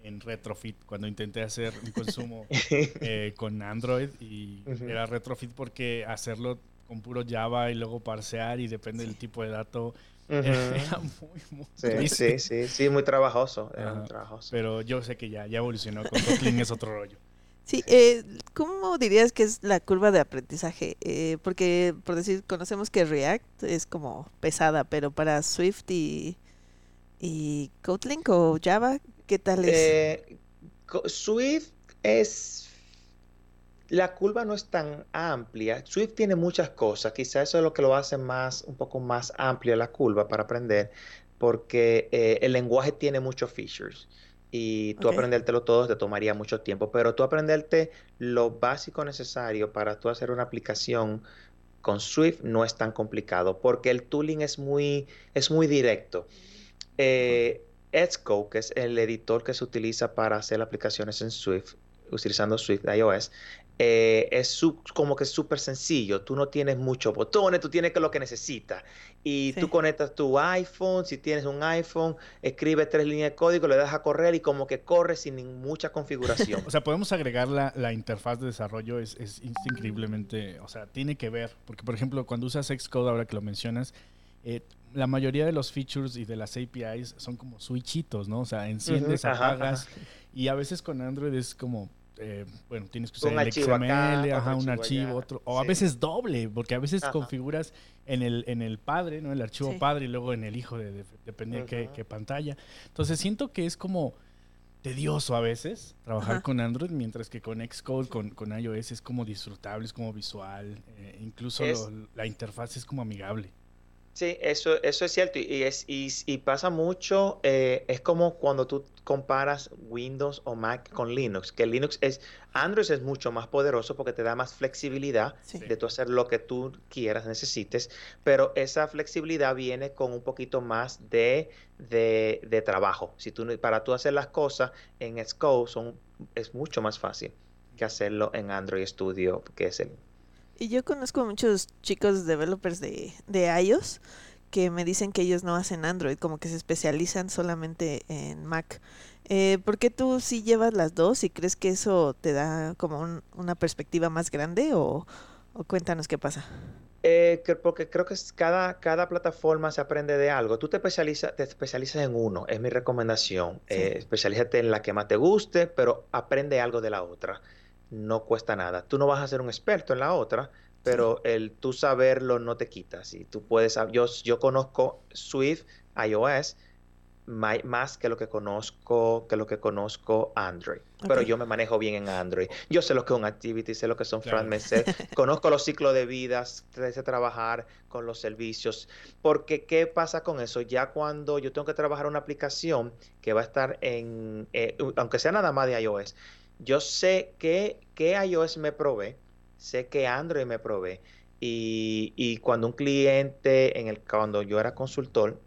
[SPEAKER 1] en retrofit cuando intenté hacer un consumo eh, con Android y era retrofit porque hacerlo con puro Java y luego parsear y depende del tipo de dato era
[SPEAKER 3] muy, muy sí, sí, sí, sí, muy trabajoso,
[SPEAKER 1] Pero yo sé que ya, ya evolucionó, con Kotlin es otro rollo.
[SPEAKER 2] Sí, eh, ¿cómo dirías que es la curva de aprendizaje? Eh, porque, por decir, conocemos que React es como pesada, pero para Swift y, y Kotlin o Java, ¿Qué tal es?
[SPEAKER 3] Eh, Swift es... La curva no es tan amplia. Swift tiene muchas cosas. Quizás eso es lo que lo hace más, un poco más amplio la curva para aprender, porque eh, el lenguaje tiene muchos features y tú aprendértelo todo te tomaría mucho tiempo, pero tú aprenderte lo básico necesario para tú hacer una aplicación con Swift no es tan complicado porque el tooling es muy, es muy directo. Eh, Xcode, que es el editor que se utiliza para hacer aplicaciones en Swift, utilizando Swift iOS, eh, es como que es súper sencillo. Tú no tienes muchos botones, tú tienes que lo que necesitas. Y tú conectas tu iPhone, si tienes un iPhone, escribes tres líneas de código, le das a correr y como que corre sin mucha configuración.
[SPEAKER 1] o sea, podemos agregar la, la interfaz de desarrollo, es, es, increíblemente, o sea, tiene que ver. Porque, por ejemplo, cuando usas Xcode, ahora que lo mencionas, eh, la mayoría de los features y de las APIs son como switchitos, ¿no? O sea, enciendes, apagas. Y a veces con Android es como, eh, bueno, tienes que usar el XML, ajá, un archivo, otro. O a veces doble, porque a veces configuras en el, en el padre, ¿no? El archivo padre y luego en el hijo, de, depende de qué, qué, pantalla. Entonces siento que es como tedioso a veces trabajar con Android, mientras que con Xcode, con, con iOS es como disfrutable, es como visual, eh, incluso la interfaz es como amigable.
[SPEAKER 3] Sí, eso, eso es cierto y, es, y, pasa mucho, eh, es como cuando tú comparas Windows o Mac con Linux, que Linux es, Android es mucho más poderoso porque te da más flexibilidad de tú hacer lo que tú quieras, necesites, pero esa flexibilidad viene con un poquito más de, de, trabajo. Si tú, para tú hacer las cosas en Xcode son, es mucho más fácil que hacerlo en Android Studio, que es el
[SPEAKER 2] y yo conozco muchos chicos developers de, de iOS que me dicen que ellos no hacen Android, como que se especializan solamente en Mac. Eh, ¿Por qué tú sí llevas las dos y crees que eso te da como una perspectiva más grande o, cuéntanos qué pasa?
[SPEAKER 3] Eh, porque creo que cada, cada plataforma se aprende de algo. Tú te especializas, te especializas en uno, es mi recomendación. Eh, especialízate en la que más te guste, pero aprende algo de la otra no cuesta nada. Tú no vas a ser un experto en la otra, pero el tú saberlo no te quita. Si tú puedes, yo, yo conozco Swift, iOS, más que lo que conozco que lo que conozco Android. Pero yo me manejo bien en Android. Yo sé lo que es un Activity, sé lo que son claro. conozco los ciclos de vidas, sé trabajar con los servicios. Porque, ¿qué pasa con eso? Ya cuando yo tengo que trabajar una aplicación que va a estar en, eh, aunque sea nada más de iOS, yo sé que, que iOS me provee, sé que Android me provee. Y, cuando un cliente, en el, cuando yo era consultor,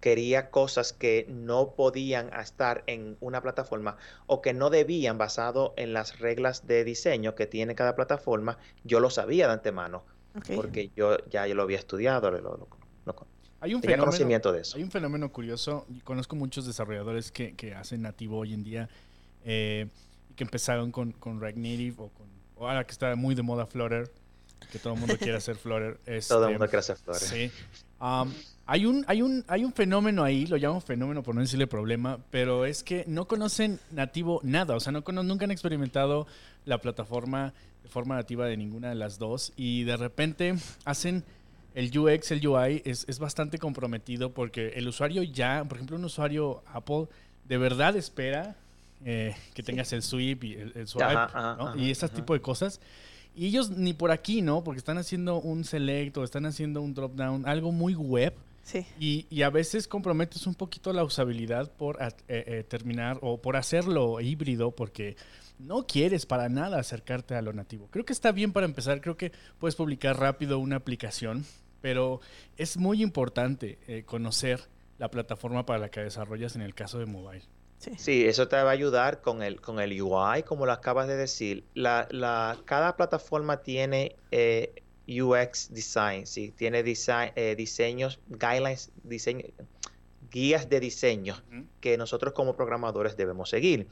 [SPEAKER 3] quería cosas que no podían estar en una plataforma o que no debían basado en las reglas de diseño que tiene cada plataforma, yo lo sabía de antemano, porque yo ya yo lo había estudiado,
[SPEAKER 1] hay un fenómeno, conocimiento de eso. Hay un fenómeno curioso, conozco muchos desarrolladores que, que hacen nativo hoy en día. Eh, que empezaron con, con React Native o con ahora que está muy de moda Flutter, que todo el mundo quiere hacer Flutter.
[SPEAKER 3] todo el mundo quiere hacer Flutter.
[SPEAKER 1] Sí. Um, hay un, hay, un, hay un fenómeno ahí, lo llamo fenómeno por no decirle problema, pero es que no conocen nativo nada, o sea, no nunca han experimentado la plataforma de forma nativa de ninguna de las dos y de repente hacen el UX, el UI es, es bastante comprometido porque el usuario ya, por ejemplo, un usuario Apple de verdad espera eh, que tengas el sweep y el, swipe, y ese tipo de cosas. Y ellos ni por aquí, ¿no? Porque están haciendo un select o están haciendo un drop down, algo muy web.
[SPEAKER 2] Sí.
[SPEAKER 1] Y, y, a veces comprometes un poquito la usabilidad por eh, eh, terminar o por hacerlo híbrido porque no quieres para nada acercarte a lo nativo. Creo que está bien para empezar, creo que puedes publicar rápido una aplicación, pero es muy importante conocer la plataforma para la que desarrollas en el caso de mobile.
[SPEAKER 3] Sí. eso te va a ayudar con el, con el UI, como lo acabas de decir. La, la, cada plataforma tiene eh, UX design, ¿sí? tiene design, eh, diseños, guidelines, diseño, guías de diseño que nosotros como programadores debemos seguir.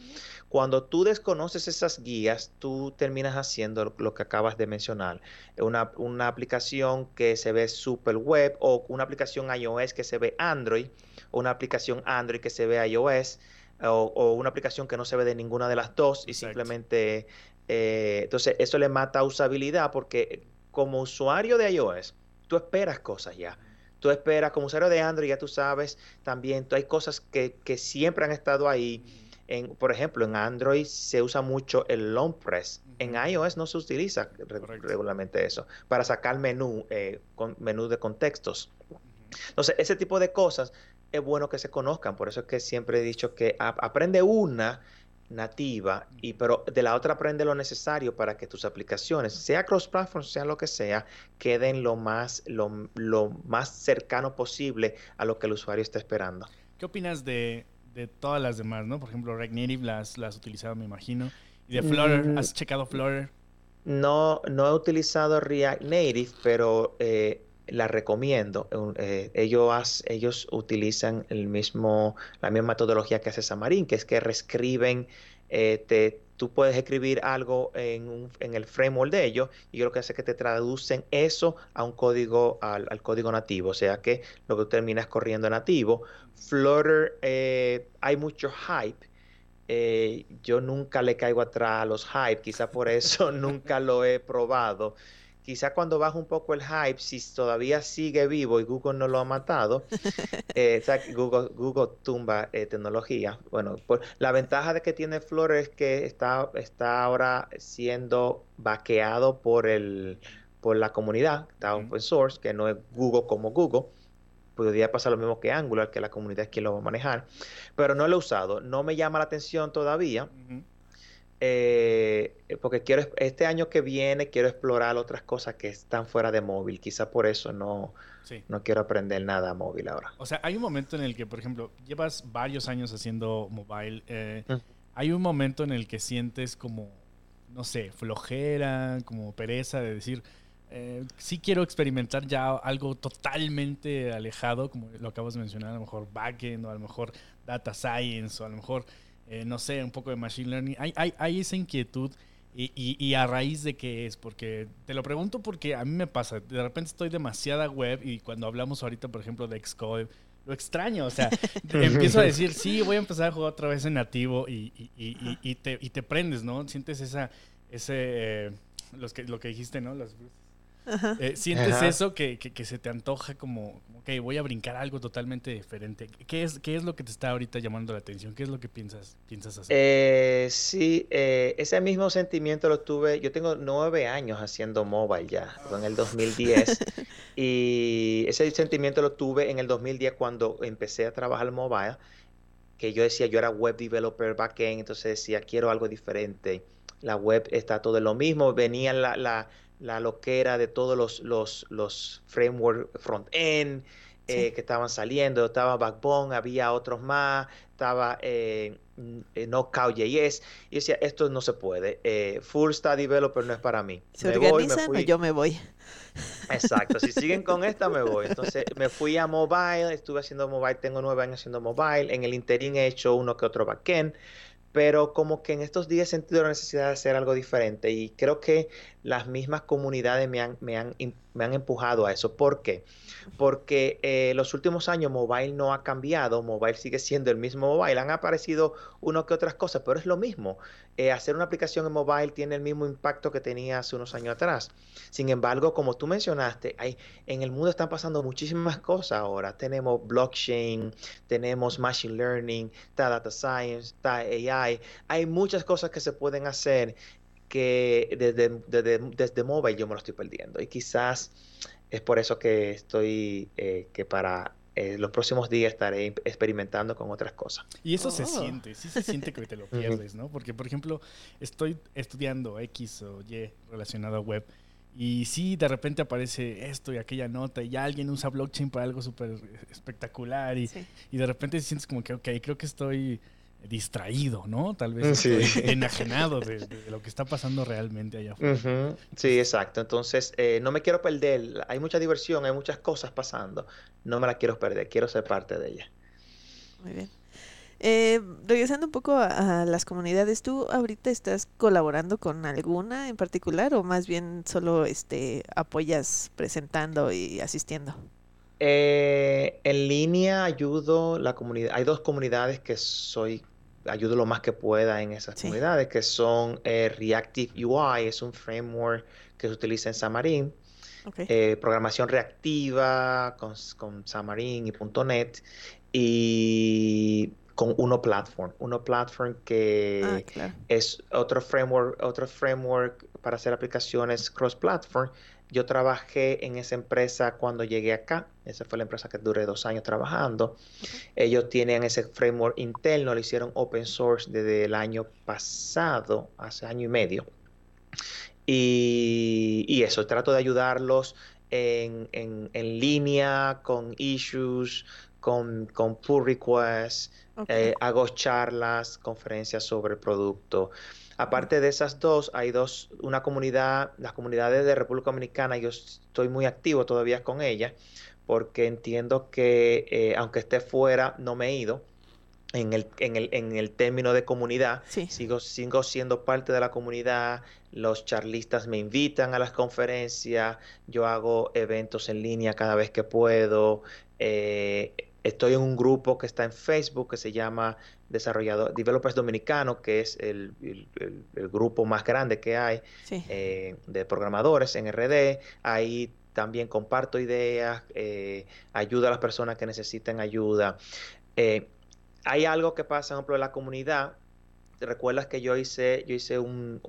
[SPEAKER 3] Cuando tú desconoces esas guías, tú terminas haciendo lo que acabas de mencionar. Una, una aplicación que se ve super web o una aplicación iOS que se ve Android o una aplicación Android que se ve iOS o, una aplicación que no se ve de ninguna de las dos y simplemente... Eh, entonces, eso le mata usabilidad porque como usuario de iOS, tú esperas cosas ya. Tú esperas, como usuario de Android, ya tú sabes también, tú hay cosas que, siempre han estado ahí. En, por ejemplo, en Android se usa mucho el long press. En iOS no se utiliza regularmente eso para sacar menú, eh, con, menú de contextos. Entonces, ese tipo de cosas es bueno que se conozcan. Por eso es que siempre he dicho que aprende una nativa, y, pero de la otra aprende lo necesario para que tus aplicaciones, sea cross-platform, sea lo que sea, queden lo más, lo, más cercano posible a lo que el usuario está esperando.
[SPEAKER 1] ¿Qué opinas de, de todas las demás, no? Por ejemplo, React Native las, las has utilizado, me imagino. ¿Y de Flutter? Mm. ¿Has checado Flutter?
[SPEAKER 3] No, no he utilizado React Native, pero eh, la recomiendo. Eh, ellos, ellos utilizan el mismo, la misma metodología que hace Xamarin, que es que reescriben, eh, tú puedes escribir algo en, en, el framework de ellos y yo lo que hace es que te traducen eso a un código, al, código nativo, o sea que lo que terminas corriendo nativo. Flutter, eh, hay mucho hype. yo nunca le caigo atrás a los hype, quizá por eso nunca lo he probado quizá cuando baja un poco el hype, si todavía sigue vivo y Google no lo ha matado, eh, Google, Google tumba eh, tecnología. Bueno, la ventaja de que tiene Flutter es que está, está ahora siendo vaqueado por, el, por la comunidad, está open source, que no es Google como Google. Podría pasar lo mismo que Angular, que la comunidad es quien lo va a manejar. Pero no lo he usado, no me llama la atención todavía. Eh, porque quiero este año que viene quiero explorar otras cosas que están fuera de móvil. Quizá por eso no, no quiero aprender nada móvil ahora.
[SPEAKER 1] O sea, hay un momento en el que, por ejemplo, llevas varios años haciendo mobile. Eh, hay un momento en el que sientes como, no sé, flojera, como pereza de decir, eh, sí quiero experimentar ya algo totalmente alejado, como lo acabas de mencionar, a lo mejor backend o a lo mejor data science o a lo mejor eh, no sé, un poco de machine learning. Hay, hay, hay esa inquietud y, y, a raíz de qué es, porque te lo pregunto porque a mí me pasa, de repente estoy demasiada web y cuando hablamos ahorita, por ejemplo, de Xcode, lo extraño, o sea, empiezo a decir, sí, voy a empezar a jugar otra vez en nativo y, y, y te, te, prendes, ¿no? Sientes esa, ese, eh, los que, lo que dijiste, ¿no? Los, eh, ¿Sientes eso que, que, se te antoja como, ok, voy a brincar algo totalmente diferente? ¿Qué es, ¿Qué es lo que te está ahorita llamando la atención? ¿Qué es lo que piensas, piensas hacer?
[SPEAKER 3] Eh, sí, eh, ese mismo sentimiento lo tuve, yo tengo nueve años haciendo mobile ya, en el 2010, y ese sentimiento lo tuve en el 2010 cuando empecé a trabajar mobile, que yo decía, yo era web developer backend, entonces decía, quiero algo diferente. La web está todo lo mismo, venía la, la la loquera de todos los, los, los framework front-end eh, que estaban saliendo. Estaba Backbone, había otros más, estaba eh, eh Knockout.js. Y decía, esto no se puede. Eh, full Stack Developer no es para mí.
[SPEAKER 2] Se me organizan voy, yo me voy.
[SPEAKER 3] Exacto, si siguen con esta me voy. Entonces me fui a mobile, estuve haciendo mobile, tengo nueve años haciendo mobile. En el interín he hecho uno que otro backend pero como que en estos días he sentido la necesidad de hacer algo diferente y creo que las mismas comunidades me han, me han, me han empujado a eso. ¿Por qué? Porque eh, los últimos años mobile no ha cambiado, mobile sigue siendo el mismo mobile, han aparecido uno que otras cosas, pero es lo mismo. Eh, hacer una aplicación en mobile tiene el mismo impacto que tenía hace unos años atrás. Sin embargo, como tú mencionaste, hay, en el mundo están pasando muchísimas cosas ahora. Tenemos blockchain, tenemos machine learning, está data science, está AI. Hay muchas cosas que se pueden hacer que desde, desde, desde mobile yo me lo estoy perdiendo. Y quizás es por eso que estoy, eh, que para eh, los próximos días estaré experimentando con otras cosas.
[SPEAKER 1] Y eso se oh. siente, sí se siente que te lo pierdes, ¿no? Porque, por ejemplo, estoy estudiando X o Y relacionado a web y sí, de repente aparece esto y aquella nota y ya alguien usa blockchain para algo súper espectacular y, y de repente sientes como que, ok, creo que estoy distraído, ¿no? Tal vez enajenado de, lo que está pasando realmente allá afuera.
[SPEAKER 3] Sí, exacto. Entonces, eh, no me quiero perder. Hay mucha diversión, hay muchas cosas pasando. No me la quiero perder, quiero ser parte de ella.
[SPEAKER 2] Muy bien. Eh, regresando un poco a, las comunidades, ¿tú ahorita estás colaborando con alguna en particular o más bien solo este apoyas presentando y asistiendo?
[SPEAKER 3] Eh, en línea ayudo la comunidad. Hay dos comunidades que soy ayudo lo más que pueda en esas comunidades, que son eh, Reactive UI, es un framework que se utiliza en Xamarin, eh, programación reactiva con, con Xamarin y .NET, y con Uno Platform. Uno Platform que ah, es otro framework, otro framework para hacer aplicaciones cross-platform yo trabajé en esa empresa cuando llegué acá. Esa fue la empresa que duré dos años trabajando. Ellos tienen ese framework interno, lo hicieron open source desde el año pasado, hace año y medio. Y, eso, trato de ayudarlos en, línea, con issues, con, con pull requests, eh, hago charlas, conferencias sobre el producto. Aparte de esas dos, hay dos, una comunidad, las comunidades de República Dominicana, yo estoy muy activo todavía con ellas, porque entiendo que eh, aunque esté fuera, no me he ido. En el, en el, en el término de comunidad, sigo, sigo siendo parte de la comunidad, los charlistas me invitan a las conferencias, yo hago eventos en línea cada vez que puedo, eh, estoy en un grupo que está en Facebook que se llama Desarrollador, Developers Dominicanos, que es el, grupo más grande que hay eh, de programadores en RD. Ahí también comparto ideas, eh, ayudo a las personas que necesiten ayuda. Eh, hay algo que pasa, por ejemplo, en la comunidad recuerdas que yo hice, yo hice un,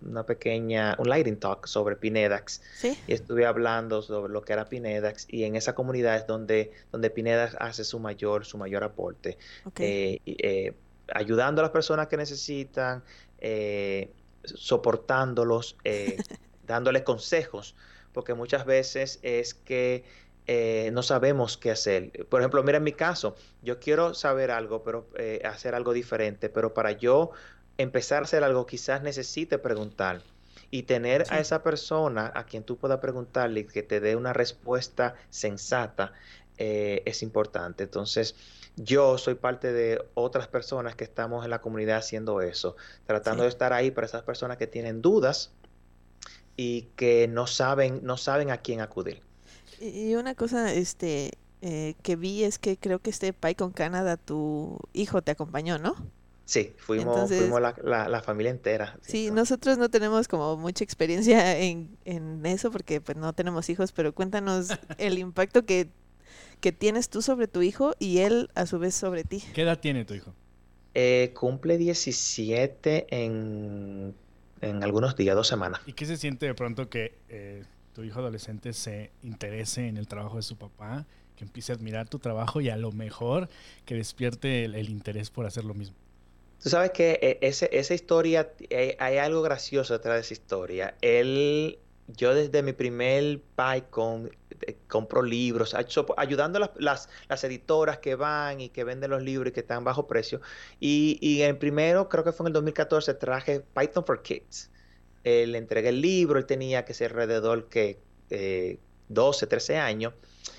[SPEAKER 3] una pequeña, un lighting talk sobre Pinedax. Y estuve hablando sobre lo que era Pinedax y en esa comunidad es donde, donde Pinedax hace su mayor, su mayor aporte. Eh, eh, ayudando a las personas que necesitan, eh, soportándolos, dándoles consejos, porque muchas veces es que eh, no sabemos qué hacer. Por ejemplo, mira en mi caso, yo quiero saber algo, pero eh, hacer algo diferente, pero para yo empezar a hacer algo quizás necesite preguntar y tener a esa persona a quien tú puedas preguntarle y que te dé una respuesta sensata eh, es importante. Entonces, yo soy parte de otras personas que estamos en la comunidad haciendo eso, tratando de estar ahí para esas personas que tienen dudas y que no saben, no saben a quién acudir.
[SPEAKER 2] Y una cosa este eh, que vi es que creo que este PyCon Canadá, tu hijo te acompañó, ¿no?
[SPEAKER 3] Sí, fuimos, fuimos la, la, familia entera.
[SPEAKER 2] Sí, nosotros no tenemos como mucha experiencia en, en eso porque pues no tenemos hijos, pero cuéntanos el impacto que, que tienes tú sobre tu hijo y él a su vez sobre ti.
[SPEAKER 1] ¿Qué edad tiene tu hijo?
[SPEAKER 3] Eh, cumple 17 en, en algunos días, dos semanas.
[SPEAKER 1] ¿Y qué se siente de pronto que eh, tu hijo adolescente se interese en el trabajo de su papá, que empiece a admirar tu trabajo y a lo mejor que despierte el, interés por hacer lo mismo.
[SPEAKER 3] Tú sabes que eh, esa historia, hay algo gracioso detrás de esa historia. Él, yo desde mi primer PyCon eh, compro libros, ayudando a las, las, editoras que van y que venden los libros y que están bajo precio. Y, y en primero, creo que fue en el 2014, traje Python for Kids le entregué el libro, él tenía que ser alrededor que 12, eh, 13 años,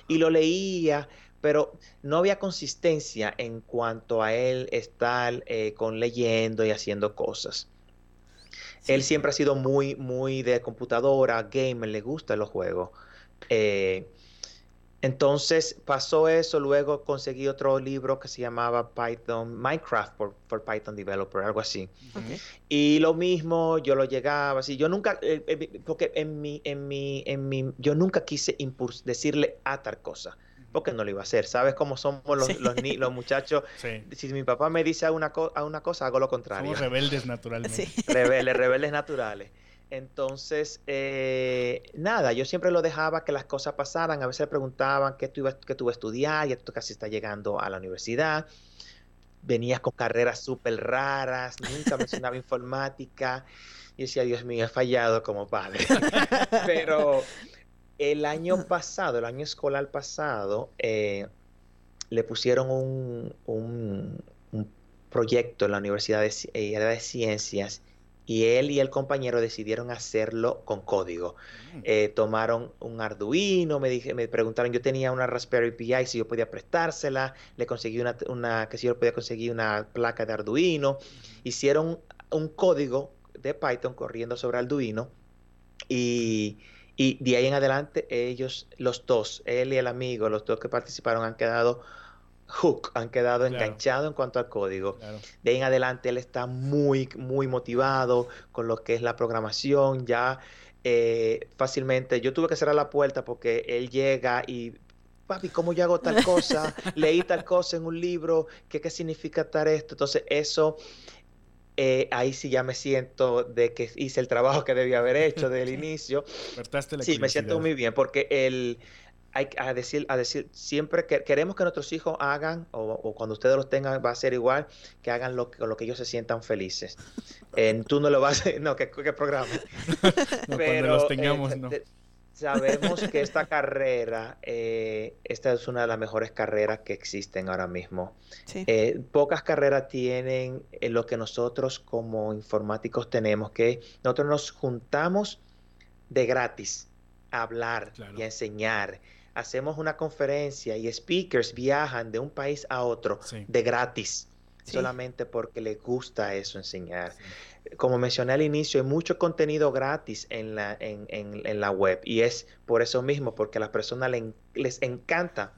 [SPEAKER 3] y lo leía, pero no había consistencia en cuanto a él estar eh, con leyendo y haciendo cosas. Él siempre ha sido muy, muy de computadora, gamer, le gustan los juegos. Eh, entonces pasó eso, luego conseguí otro libro que se llamaba Python, Minecraft for, Python Developer, algo así. Y lo mismo, yo lo llegaba, así, yo nunca, eh, eh, porque en mi, en mi, en mi, yo nunca quise decirle a tal cosa, porque no lo iba a hacer. ¿Sabes cómo somos los, los, muchachos? Si mi papá me dice a una, a una cosa, hago lo contrario.
[SPEAKER 1] Somos rebeldes naturalmente.
[SPEAKER 3] Rebeldes, rebeldes naturales. Entonces, eh, nada, yo siempre lo dejaba que las cosas pasaran. A veces le preguntaban qué tú, ibas, qué tú a estudiar, ya tú casi estás llegando a la universidad. Venías con carreras súper raras, nunca mencionaba informática. Y decía, Dios mío, he fallado como padre. Pero el año pasado, el año escolar pasado, eh, le pusieron un, un, proyecto en la Universidad de, eh, de Ciencias y él y el compañero decidieron hacerlo con código. Mm. Eh, tomaron un Arduino, me, dije, me preguntaron, yo tenía una Raspberry Pi, si yo podía prestársela, le conseguí una, una que si yo podía conseguir una placa de Arduino, hicieron un código de Python corriendo sobre Arduino y, y de ahí en adelante ellos, los dos, él y el amigo, los dos que participaron han quedado hook, han quedado enganchados en cuanto al código. De ahí en adelante él está muy, muy motivado con lo que es la programación. Ya eh, fácilmente, yo tuve que cerrar la puerta porque él llega y papi, ¿cómo yo hago tal cosa? Leí tal cosa en un libro, ¿qué, qué significa tal esto? Entonces, eso, eh, ahí sí ya me siento de que hice el trabajo que debía haber hecho desde el inicio. sí, me siento muy bien, porque el, hay a decir, a decir, siempre que queremos que nuestros hijos hagan, o, cuando ustedes los tengan, va a ser igual, que hagan lo, lo que ellos se sientan felices. tú no lo vas a, no, que, programa.
[SPEAKER 1] Pero, los tengamos, no.
[SPEAKER 3] Sabemos que esta carrera, eh, esta es una de las mejores carreras que existen ahora mismo. Eh, pocas carreras tienen eh, lo que nosotros como informáticos tenemos, que nosotros nos juntamos de gratis a hablar y a enseñar hacemos una conferencia y speakers viajan de un país a otro de gratis, solamente porque les gusta eso enseñar. Como mencioné al inicio, hay mucho contenido gratis en la, en, en, la web y es por eso mismo, porque a las personas les encanta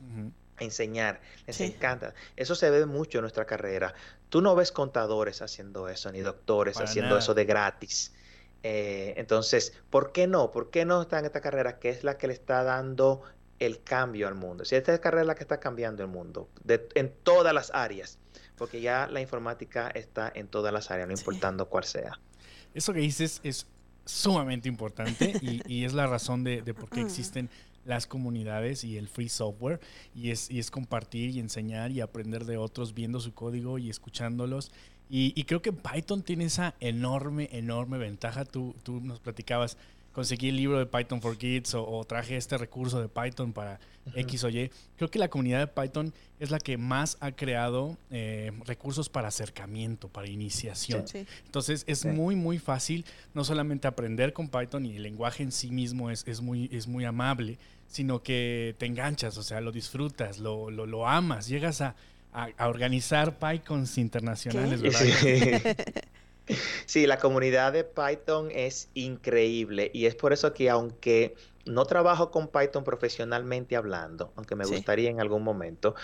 [SPEAKER 3] enseñar, les encanta. Eso se ve mucho en nuestra carrera. Tú no ves contadores haciendo eso, ni doctores haciendo eso de gratis. Eh, entonces, ¿por qué no? ¿Por qué no está en esta carrera que es la que le está dando el cambio al mundo? Si esta carrera es la que está cambiando el mundo, en todas las áreas, porque ya la informática está en todas las áreas, no importando cuál sea.
[SPEAKER 1] Eso que dices es sumamente importante y, es la razón de, por qué existen las comunidades y el free software y es, y es compartir y enseñar y aprender de otros viendo su código y escuchándolos. Y, creo que Python tiene esa enorme, enorme ventaja. Tú, tú nos platicabas, conseguí el libro de Python for Kids o, traje este recurso de Python para X o Y. Creo que la comunidad de Python es la que más ha creado eh, recursos para acercamiento, para iniciación. Entonces es muy, muy fácil no solamente aprender con Python y el lenguaje en sí mismo es, es, muy, es muy amable, sino que te enganchas, o sea, lo disfrutas, lo, lo, amas, llegas a, organizar PyCons internacionales, ¿verdad?
[SPEAKER 3] Sí. la comunidad de Python es increíble y es por eso que aunque no trabajo con Python profesionalmente hablando, aunque me gustaría en algún momento,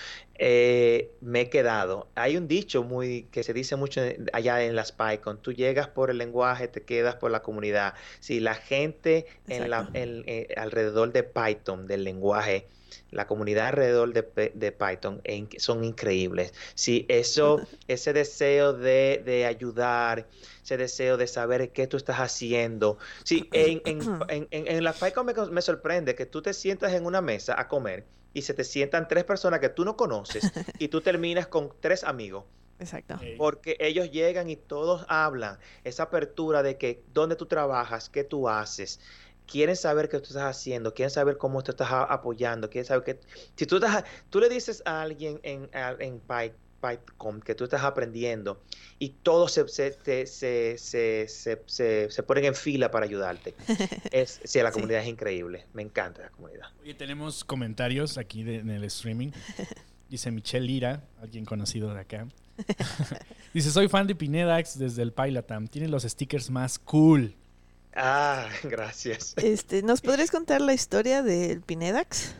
[SPEAKER 3] eh, me he quedado. Hay un dicho muy que se dice mucho allá en las PyCon, tú llegas por el lenguaje, te quedas por la comunidad. Si la gente en la, eh, alrededor de Python, del lenguaje, la comunidad alrededor de, Python son increíbles. Si eso, ese deseo de, de ayudar, ese deseo de saber qué tú estás haciendo. Sí, en, en, en, la PyCon me, me, sorprende que tú te sientas en una mesa a comer y se te sientan tres personas que tú no conoces y tú terminas con tres amigos.
[SPEAKER 2] Exacto.
[SPEAKER 3] Porque ellos llegan y todos hablan. Esa apertura de que dónde tú trabajas, qué tú haces. Quieren saber qué tú estás haciendo, quieren saber cómo tú estás apoyando, quieren saber que... Si tú, estás, tú le dices a alguien en, en Python, Python que tú estás aprendiendo y todos se, se, se, se, se ponen en fila para ayudarte. Es, sí, la comunidad es increíble. Me encanta la comunidad.
[SPEAKER 1] Oye, tenemos comentarios aquí en el streaming. Dice Michelle Lira, alguien conocido de acá. Dice, soy fan de Pinedax desde el Pilatam. Tiene los stickers más cool.
[SPEAKER 3] Ah, gracias.
[SPEAKER 2] Este, ¿Nos podrías contar la historia del Pinedax?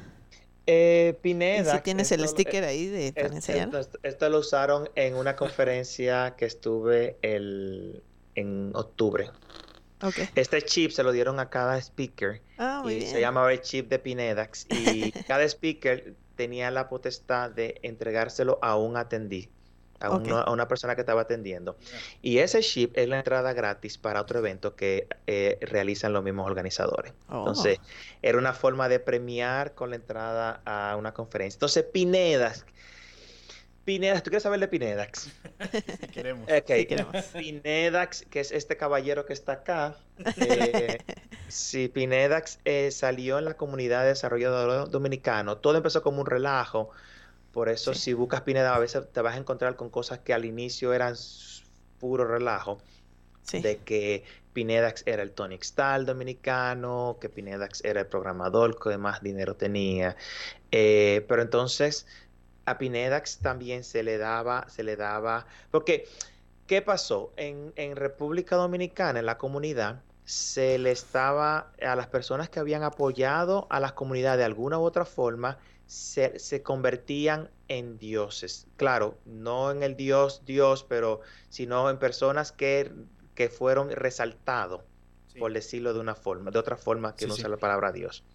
[SPEAKER 3] Eh, Pineda.
[SPEAKER 2] si tienes el sticker ahí de, para enseñar.
[SPEAKER 3] Esto, lo usaron en una conferencia que estuve el, en octubre. Este chip se lo dieron a cada speaker.
[SPEAKER 2] Ah, y
[SPEAKER 3] se llamaba el chip de Pinedax. Y cada speaker tenía la potestad de entregárselo a un atendiz a, una, persona que estaba atendiendo. Y ese chip es la entrada gratis para otro evento que eh, realizan los mismos organizadores. Entonces, oh. era una forma de premiar con la entrada a una conferencia. Entonces, Pinedas. Pinedax, ¿tú quieres saber de Pinedax?
[SPEAKER 1] Sí, queremos.
[SPEAKER 3] Pinedax, que es este caballero que está acá. Eh, sí, Pinedax eh, salió en la comunidad de desarrollo dominicano. Todo empezó como un relajo por eso si buscas Pineda a veces te vas a encontrar con cosas que al inicio eran puro relajo. De que Pinedax era el Tony Stahl dominicano, que Pinedax era el programador que más dinero tenía. Eh, pero entonces a Pinedax también se le daba, se le daba, porque ¿qué pasó? En, en República Dominicana, en la comunidad, se le estaba a las personas que habían apoyado a las comunidades de alguna u otra forma, se, convertían en dioses. Claro, no en el dios Dios, pero sino en personas que, que fueron resaltados, por decirlo de una forma, de otra forma que no sea la palabra Dios.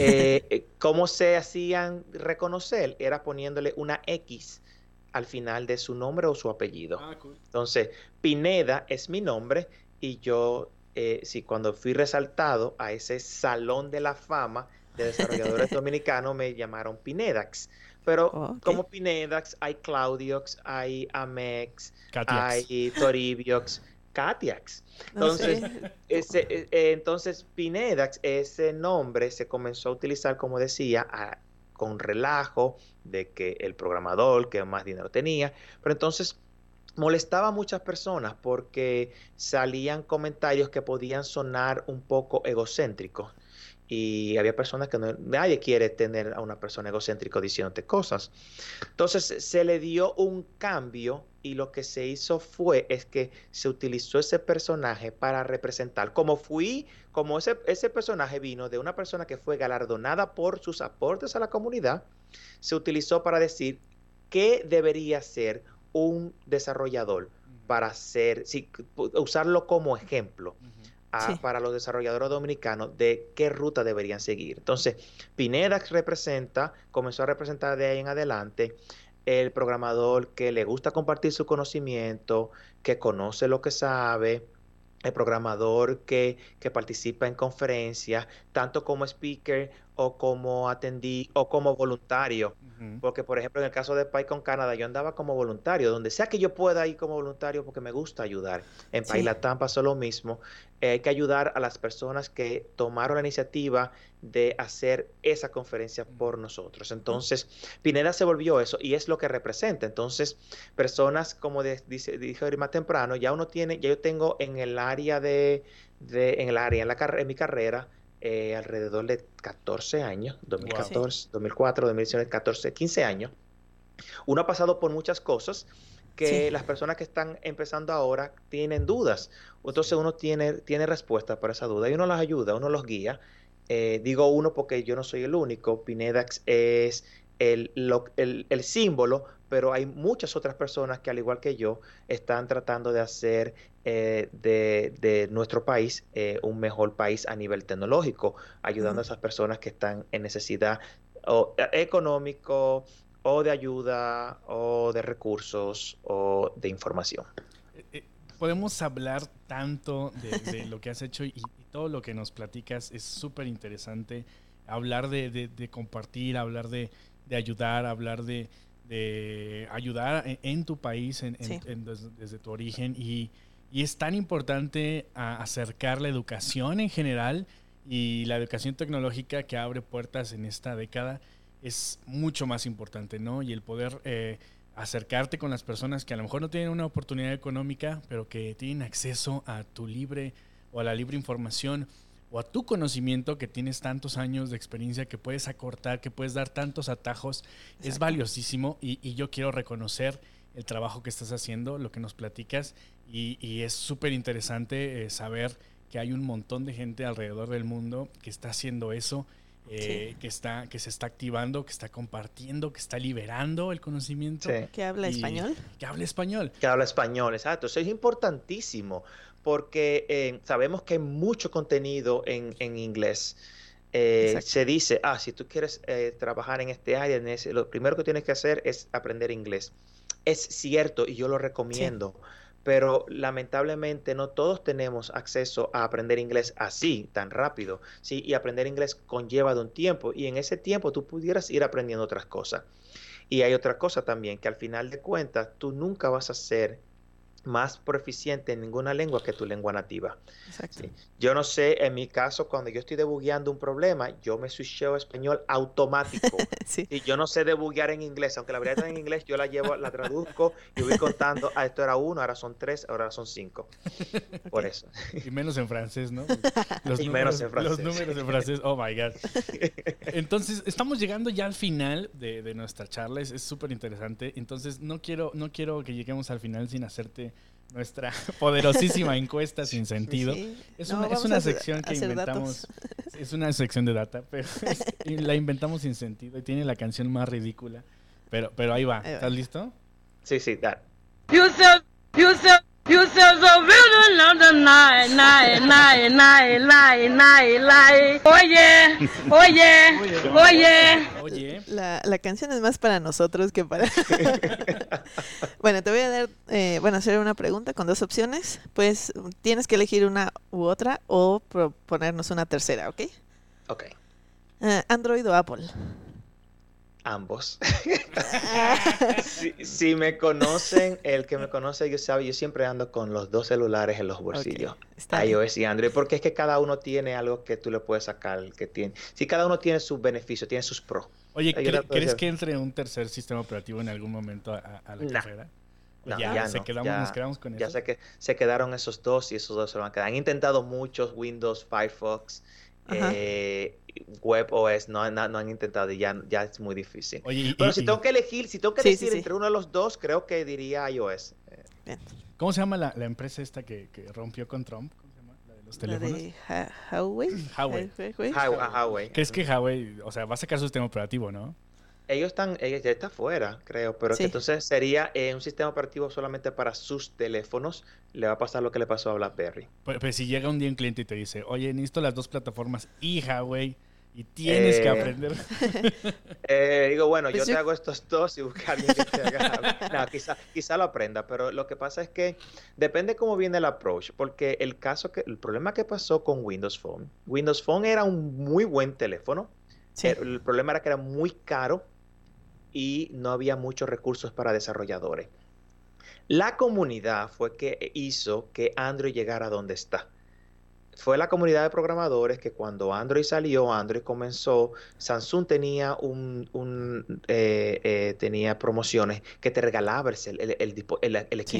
[SPEAKER 3] Eh, eh, ¿Cómo se hacían reconocer? Era poniéndole una X al final de su nombre o su apellido. Ah, Entonces, Pineda es mi nombre y yo, eh, si cuando fui resaltado a ese salón de la fama, de desarrolladores dominicanos me llamaron Pinedax. Pero oh, como Pinedax hay Claudiox, hay Amex, hay Toribiox, Catiax. Entonces, ese, e, e, entonces Pinedax, ese nombre se comenzó a utilizar, como decía, con relajo de que el programador que más dinero tenía. Pero entonces molestaba a muchas personas porque salían comentarios que podían sonar un poco egocéntricos. Y había personas que no, nadie quiere tener a una persona egocéntrica diciéndote cosas. Entonces se le dio un cambio y lo que se hizo fue es que se utilizó ese personaje para representar, como fui, como ese, ese personaje vino de una persona que fue galardonada por sus aportes a la comunidad, se utilizó para decir qué debería ser un desarrollador para hacer, usarlo como ejemplo. Para los desarrolladores dominicanos de qué ruta deberían seguir. Entonces, Pineda representa, comenzó a representar de ahí en adelante el programador que le gusta compartir su conocimiento, que conoce lo que sabe, el programador que, que participa en conferencias, tanto como speaker o como atendí o como voluntario. Porque, por ejemplo, en el caso de PyCon Canadá, yo andaba como voluntario, donde sea que yo pueda ir como voluntario porque me gusta ayudar. En sí. Latam pasó lo mismo. Eh, hay que ayudar a las personas que tomaron la iniciativa de hacer esa conferencia por nosotros. Entonces, Pineda se volvió eso y es lo que representa. Entonces, personas, como dice, dije más temprano, ya uno tiene, ya yo tengo en el área de, de en el área, en, la, en mi carrera, eh, alrededor de 14 años, 2014, 2004, 2014, 15 años. Uno ha pasado por muchas cosas que las personas que están empezando ahora tienen dudas. Entonces uno tiene, tiene respuestas para esa duda y uno las ayuda, uno los guía. Eh, digo uno porque yo no soy el único. Pinedax es el, el, símbolo, pero hay muchas otras personas que al igual que yo están tratando de hacer eh, de, nuestro país eh, un mejor país a nivel tecnológico, ayudando a esas personas que están en necesidad o, eh, económico o de ayuda o de recursos o de información.
[SPEAKER 1] Podemos hablar tanto de, lo que has hecho y, y, todo lo que nos platicas es súper interesante. Hablar de, de compartir, hablar de, ayudar, hablar de, ayudar en, tu país, en, desde, tu origen. Y, es tan importante acercar la educación en general y la educación tecnológica que abre puertas en esta década es mucho más importante, ¿no? Y el poder eh, acercarte con las personas que a lo mejor no tienen una oportunidad económica, pero que tienen acceso a tu libre o a la libre información o a tu conocimiento que tienes tantos años de experiencia que puedes acortar, que puedes dar tantos atajos, es valiosísimo y, yo quiero reconocer el trabajo que estás haciendo, lo que nos platicas y, es súper interesante eh, saber que hay un montón de gente alrededor del mundo que está haciendo eso. Eh, que, está, que se está activando, que está compartiendo, que está liberando el conocimiento.
[SPEAKER 2] Que habla español.
[SPEAKER 1] Que habla español.
[SPEAKER 3] Que habla español, exacto. Eso es importantísimo porque eh, sabemos que hay mucho contenido en, inglés. Eh, se dice, ah, si tú quieres eh, trabajar en este área, lo primero que tienes que hacer es aprender inglés. Es cierto y yo lo recomiendo, pero lamentablemente no todos tenemos acceso a aprender inglés así, tan rápido. ¿sí? Y aprender inglés conlleva de un tiempo y en ese tiempo tú pudieras ir aprendiendo otras cosas. Y hay otra cosa también, que al final de cuentas tú nunca vas a ser más proficiente en ninguna lengua que tu lengua nativa. Exacto. Yo no sé, en mi caso, cuando yo estoy debugueando un problema, yo me switcheo a español automático. sí. Y yo no sé debuguear en inglés, aunque la verdad está en inglés, yo la llevo, la traduzco y voy contando, ah, esto era uno, ahora son tres, ahora son cinco. Por eso.
[SPEAKER 1] Y menos en francés, ¿no?
[SPEAKER 3] Los y menos en francés.
[SPEAKER 1] Los números en francés, oh my God. Entonces, estamos llegando ya al final de, de nuestra charla, es súper interesante. Entonces, no quiero, no quiero que lleguemos al final sin hacerte nuestra poderosísima encuesta sin sentido. Es, una, es una sección que inventamos. Es una sección de data, pero la inventamos sin sentido y tiene la canción más ridícula. Pero, pero ahí va. ¿Estás listo?
[SPEAKER 3] Sí, sí, da.
[SPEAKER 4] You said so really another night, night, night, night, night, night, night. Oye, oye, oye.
[SPEAKER 2] Oye. La, la canción es más para nosotros que para. bueno, te voy a dar, eh, bueno, hacer una pregunta con dos opciones. Pues tienes que elegir una u otra o proponernos una tercera, ¿ok?
[SPEAKER 3] Ok.
[SPEAKER 2] Uh, Android o Apple
[SPEAKER 3] ambos. si, me conocen, el que me conoce, yo sabe, yo siempre ando con los dos celulares en los bolsillos, iOS y Android, porque es que cada uno tiene algo que tú le puedes sacar, que tiene. Si cada uno tiene sus beneficios, tiene sus pros.
[SPEAKER 1] Oye, ¿crees que entre un tercer sistema operativo en algún momento a, la carrera?
[SPEAKER 3] No,
[SPEAKER 1] ya,
[SPEAKER 3] ya
[SPEAKER 1] se
[SPEAKER 3] no,
[SPEAKER 1] quedamos,
[SPEAKER 3] ya-
[SPEAKER 1] nos quedamos con
[SPEAKER 3] Ya
[SPEAKER 1] eso.
[SPEAKER 3] sé que se quedaron esos dos y esos dos se van a quedar. Han intentado muchos Windows, Firefox. Eh, Web OS, no, no, no han intentado y ya, ya es muy difícil.
[SPEAKER 1] Oye, y-
[SPEAKER 3] Pero
[SPEAKER 1] y-
[SPEAKER 3] si
[SPEAKER 1] y-
[SPEAKER 3] tengo que elegir, si tengo que
[SPEAKER 2] Sí,
[SPEAKER 3] decir
[SPEAKER 2] sí.
[SPEAKER 3] entre uno de los dos, creo que diría iOS.
[SPEAKER 1] ¿cómo se llama la, la empresa esta que, que rompió con Trump? ¿Cómo se llama? La de los
[SPEAKER 2] La
[SPEAKER 1] teléfonos.
[SPEAKER 2] de Ha- Huawei.
[SPEAKER 1] Huawei.
[SPEAKER 2] Huawei.
[SPEAKER 3] Huawei, a Huawei.
[SPEAKER 1] Que es que Huawei, o sea, va a sacar su sistema operativo, ¿no?
[SPEAKER 3] Ellos están, ellos ya está fuera, creo, pero que entonces sería eh, un sistema operativo solamente para sus teléfonos. Le va a pasar lo que le pasó a BlackBerry.
[SPEAKER 1] Pues, pues si llega un día un cliente y te dice, oye, necesito las dos plataformas y Huawei y tienes que
[SPEAKER 3] Eh,
[SPEAKER 1] aprender.
[SPEAKER 3] Eh, digo, bueno,
[SPEAKER 2] Pues
[SPEAKER 3] yo te hago estos dos y busca a alguien que te haga. No, quizá, quizá lo aprenda, pero lo que pasa es que depende cómo viene el approach, porque el caso que, el problema que pasó con Windows Phone, Windows Phone era un muy buen teléfono,
[SPEAKER 2] Sí.
[SPEAKER 3] el problema era que era muy caro y no había muchos recursos para desarrolladores. La comunidad fue que hizo que Android llegara a donde está. Fue la comunidad de programadores que cuando Android salió, Android comenzó, Samsung tenía un, un, eh, eh, tenía promociones que te regalaba el, el-
[SPEAKER 2] Sí.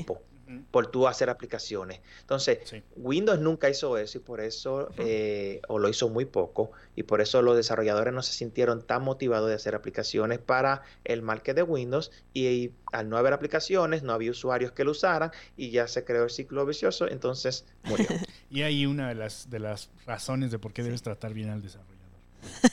[SPEAKER 3] Por tú hacer aplicaciones. Entonces,
[SPEAKER 1] Sí.
[SPEAKER 3] Windows nunca hizo eso y por eso, eh, o lo hizo muy poco, y por eso los desarrolladores no se sintieron tan motivados de hacer aplicaciones para el market de Windows y, y al no haber aplicaciones, no había usuarios que lo usaran y ya se creó el ciclo vicioso, entonces murió.
[SPEAKER 1] Y ahí una de las, de las razones de por qué debes tratar bien al desarrollador.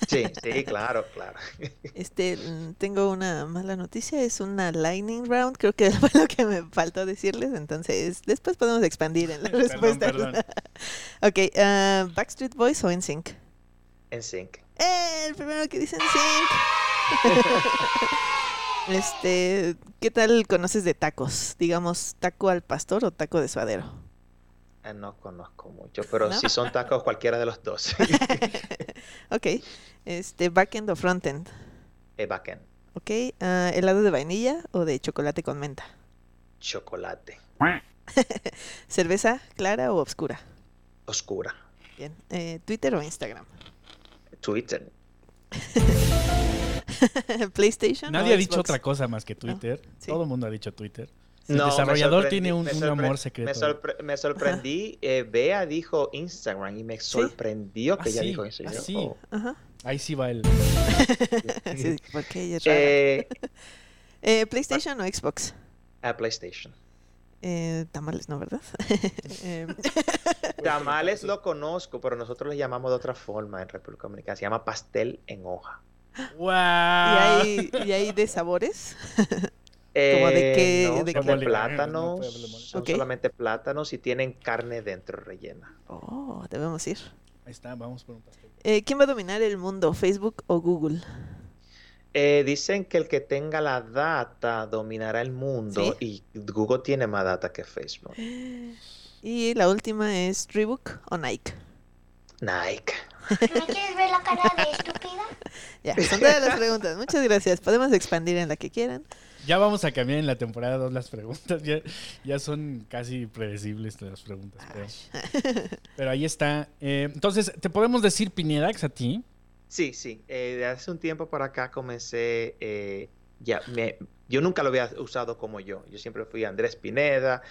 [SPEAKER 3] Sí, sí, claro, claro.
[SPEAKER 2] Este, mm, tengo una mala noticia, es una lightning round, creo que fue lo que me faltó decirles, entonces después podemos expandir en la
[SPEAKER 1] Perdón,
[SPEAKER 2] respuesta.
[SPEAKER 1] perdón.
[SPEAKER 2] ok, ah, Backstreet Boys o NSYNC.
[SPEAKER 3] En Sync.
[SPEAKER 2] ¡Eh! El primero que dice NSYNC. este, ¿qué tal conoces de tacos? Digamos, taco al pastor o taco de suadero.
[SPEAKER 3] Ah, No conozco mucho, pero
[SPEAKER 2] ¿No?
[SPEAKER 3] si son tacos, cualquiera de los dos.
[SPEAKER 2] ok, este, backend o frontend.
[SPEAKER 3] Eh, backend,
[SPEAKER 2] Ok, ah, helado de vainilla o de chocolate con menta.
[SPEAKER 3] chocolate,
[SPEAKER 2] Cerveza clara o oscura.
[SPEAKER 3] oscura,
[SPEAKER 2] Bien, eh, Twitter o Instagram.
[SPEAKER 3] Twitter.
[SPEAKER 2] PlayStation.
[SPEAKER 1] Nadie
[SPEAKER 2] o
[SPEAKER 1] ha dicho otra cosa más que Twitter.
[SPEAKER 2] sí.
[SPEAKER 1] Todo el mundo ha dicho Twitter. El desarrollador tiene un, amor secreto.
[SPEAKER 3] Me, sorpre- me sorprendí, eh, Bea dijo Instagram y me sorprendió que
[SPEAKER 1] Ah,
[SPEAKER 3] ella
[SPEAKER 1] sí,
[SPEAKER 3] dijo eso. y
[SPEAKER 1] ah,
[SPEAKER 3] oh.
[SPEAKER 2] Ajá.
[SPEAKER 1] Ahí sí va el...
[SPEAKER 2] Sí, porque ella es rara.
[SPEAKER 3] Eh,
[SPEAKER 2] Eh, PlayStation o Xbox.
[SPEAKER 3] a PlayStation.
[SPEAKER 2] Eh, tamales, ¿no, verdad? Eh,
[SPEAKER 3] Tamales lo conozco, pero nosotros le llamamos de otra forma en República Dominicana. Se llama pastel en hoja.
[SPEAKER 1] ¡Wow!
[SPEAKER 2] ¿Y, hay, ¿Y hay de sabores? ¿Como de
[SPEAKER 3] Eh,
[SPEAKER 2] qué-
[SPEAKER 3] no,
[SPEAKER 2] de
[SPEAKER 3] son
[SPEAKER 1] qué?
[SPEAKER 3] de plátanos.
[SPEAKER 1] No
[SPEAKER 3] son solamente plátanos y tienen carne dentro rellena.
[SPEAKER 2] Oh, debemos ir.
[SPEAKER 1] Ahí está, vamos por un pastel.
[SPEAKER 2] Eh, ¿Quién va a dominar el mundo, Facebook o Google?
[SPEAKER 3] Eh, dicen que el que tenga la data dominará el mundo
[SPEAKER 2] ¿Sí?
[SPEAKER 3] y Google tiene más data que Facebook.
[SPEAKER 2] Y la última es Reebok o Nike.
[SPEAKER 3] Nike.
[SPEAKER 5] ¿Me quieres ver la cara de estúpida?
[SPEAKER 2] Ya, son todas las preguntas. Muchas gracias. Podemos expandir en la que quieran.
[SPEAKER 1] Ya vamos a cambiar en la temporada 2 las preguntas. Ya, ya son casi predecibles las preguntas. Pero, pero ahí está. Eh, entonces, ¿te podemos decir Pinedax a ti?
[SPEAKER 3] Sí, sí. eh, de hace un tiempo para acá comencé. eh, ya, me, yo nunca lo había usado como yo. Yo siempre fui Andrés Pineda.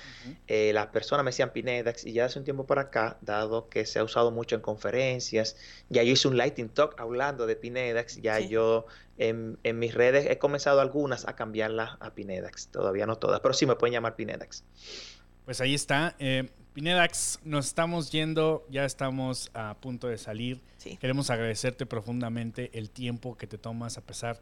[SPEAKER 3] eh, las personas me decían Pinedax. Y ya hace un tiempo para acá, dado que se ha usado mucho en conferencias, ya yo hice un Lighting Talk hablando de Pinedax. Ya
[SPEAKER 2] Sí.
[SPEAKER 3] yo en, en mis redes he comenzado algunas a cambiarlas a Pinedax. Todavía no todas, pero sí me pueden llamar Pinedax.
[SPEAKER 1] Pues ahí está. Eh, Pinedax, nos estamos yendo, ya estamos a punto de salir.
[SPEAKER 2] Sí.
[SPEAKER 1] Queremos agradecerte profundamente el tiempo que te tomas a pesar de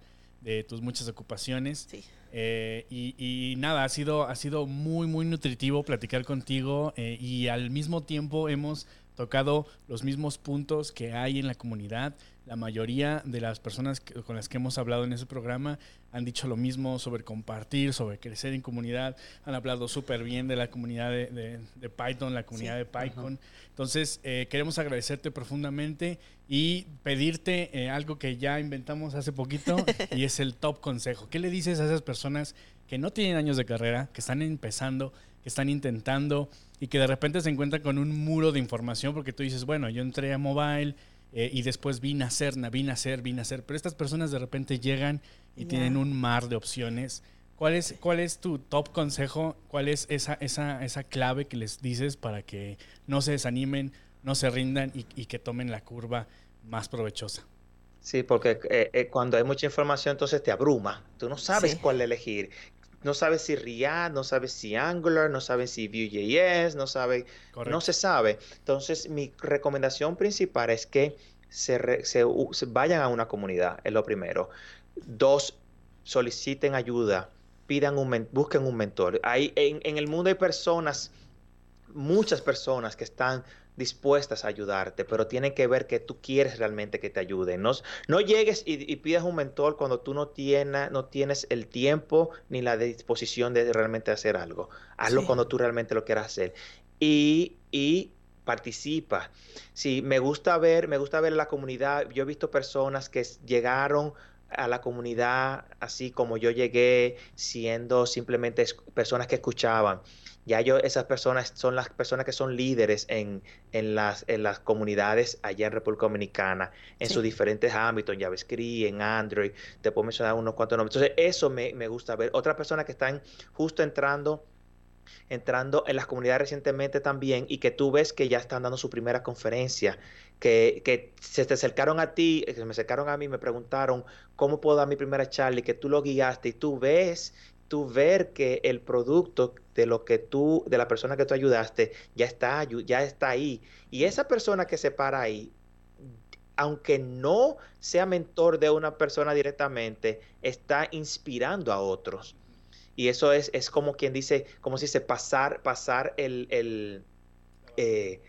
[SPEAKER 1] tus muchas ocupaciones.
[SPEAKER 2] Sí.
[SPEAKER 1] Eh, y, y nada, ha sido, ha sido muy, muy nutritivo platicar contigo eh, y al mismo tiempo hemos tocado los mismos puntos que hay en la comunidad. La mayoría de las personas que- con las que hemos hablado en ese programa han dicho lo mismo sobre compartir, sobre crecer en comunidad. Han hablado súper bien de la comunidad de, de- de Python, la comunidad de PyCon. Entonces, eh, queremos agradecerte profundamente y pedirte eh, algo que ya inventamos hace poquito y es el top consejo. ¿Qué le dices a esas personas que no tienen años de carrera, que están empezando, que están intentando y que de repente se encuentran con un muro de información porque tú dices, bueno, yo entré a mobile eh, y después vine a hacer, vine a hacer, vine a hacer, pero estas personas de repente llegan y tienen un mar de opciones. ¿Cuál es, ¿Cuál es tu top consejo? ¿Cuál es esa, esa, esa clave que les dices para que no se desanimen, no se rindan y, y que tomen la curva más provechosa?
[SPEAKER 3] Sí, porque eh, eh, cuando hay mucha información, entonces te abruma. Tú no sabes
[SPEAKER 2] Sí.
[SPEAKER 3] cuál elegir. No sabes si React, no sabes si Angular, no sabes si Vue.js, no
[SPEAKER 1] Correcto.
[SPEAKER 3] no se sabe. Entonces, mi recomendación principal es que se, re- se u- se vayan a una comunidad, es lo primero. Dos, soliciten ayuda, pidan un, busquen un mentor. Hay, en, en el mundo hay personas, muchas personas que están dispuestas a ayudarte, pero tienen que ver que tú quieres realmente que te ayuden. No, no llegues y, y pidas un mentor cuando tú no tienes, no tienes el tiempo ni la disposición de realmente hacer algo. Hazlo
[SPEAKER 2] Sí.
[SPEAKER 3] cuando tú realmente lo quieras hacer. Y, y participa. Sí, me gusta ver, me gusta ver la comunidad. Yo he visto personas que llegaron a la comunidad así como yo llegué, siendo simplemente personas que escuchaban. Ya yo, esas personas son las personas que son líderes en, en las, en las comunidades allá en República Dominicana, en
[SPEAKER 2] Sí.
[SPEAKER 3] sus diferentes ámbitos, en JavaScript, en Android, te puedo mencionar unos cuantos nombres. Entonces, eso me, me gusta ver. Otras personas que están justo entrando entrando en las comunidades recientemente también y que tú ves que ya están dando su primera conferencia, que, que se te acercaron a ti, que se me acercaron a mí, me preguntaron cómo puedo dar mi primera charla y que tú lo guiaste y tú ves, tú ver que el producto de lo que tú, de la persona que tú ayudaste, ya está, ya está ahí. Y esa persona que se para ahí, aunque no sea mentor de una persona directamente, está inspirando a otros. Y eso es, es como quien dice, como si se pasar, pasar el, el eh,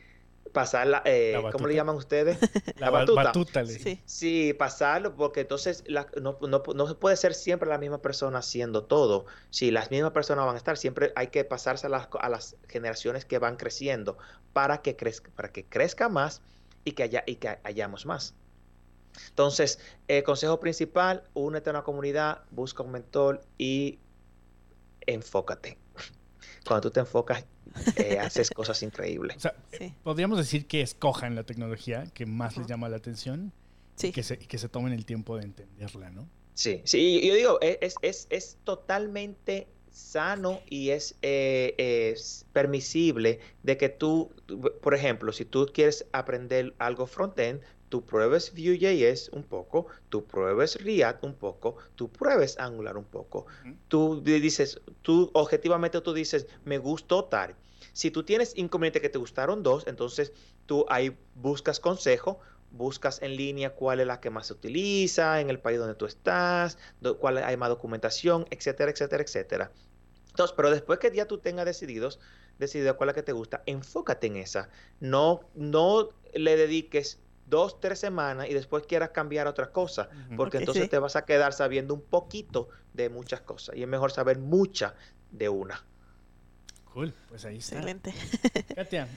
[SPEAKER 3] pasar la, eh,
[SPEAKER 1] La
[SPEAKER 3] ¿cómo le llaman ustedes?
[SPEAKER 1] La,
[SPEAKER 3] La
[SPEAKER 1] ba-
[SPEAKER 3] batuta.
[SPEAKER 2] Sí.
[SPEAKER 3] Sí, pasarlo, porque entonces la- no, no, no se puede ser siempre la misma persona haciendo todo. Si las mismas personas van a estar, siempre hay que pasarse a las, a las generaciones que van creciendo para que crezca, para que crezca más y que haya, y que hayamos más. Entonces, el consejo principal, únete a una comunidad, busca un mentor y enfócate. Cuando tú te enfocas, eh, haces cosas increíbles.
[SPEAKER 1] O sea,
[SPEAKER 2] Sí.
[SPEAKER 1] podríamos decir que escojan la tecnología que más les llama la atención y, que se, y que se tomen el tiempo de entenderla, ¿no?
[SPEAKER 3] Sí, sí, yo digo, e- es, es, es totalmente sano y es, eh, es permisible de que tú, por ejemplo, si tú quieres aprender algo frontend, tú pruebes Vue.js un poco, tú pruebes React un poco, tú pruebes Angular un poco. Tú di- dices, tú objetivamente tú dices, me gustó tal. Si tú tienes inconveniente que te gustaron dos, entonces tú ahí buscas consejo, buscas en línea cuál es la que más se utiliza, en el país donde tú estás, do- cuál hay más documentación, etcétera, etcétera, etcétera. Entonces, pero después que ya tú tengas decididos, decidido cuál es la que te gusta, enfócate en esa. No, no le dediques dos, tres semanas y después quieras cambiar a otra cosa, porque entonces
[SPEAKER 2] sí.
[SPEAKER 3] te vas a quedar sabiendo un poquito de muchas cosas. Y es mejor saber mucha de una.
[SPEAKER 1] Cool, pues ahí está.
[SPEAKER 2] Excelente.
[SPEAKER 1] Katia,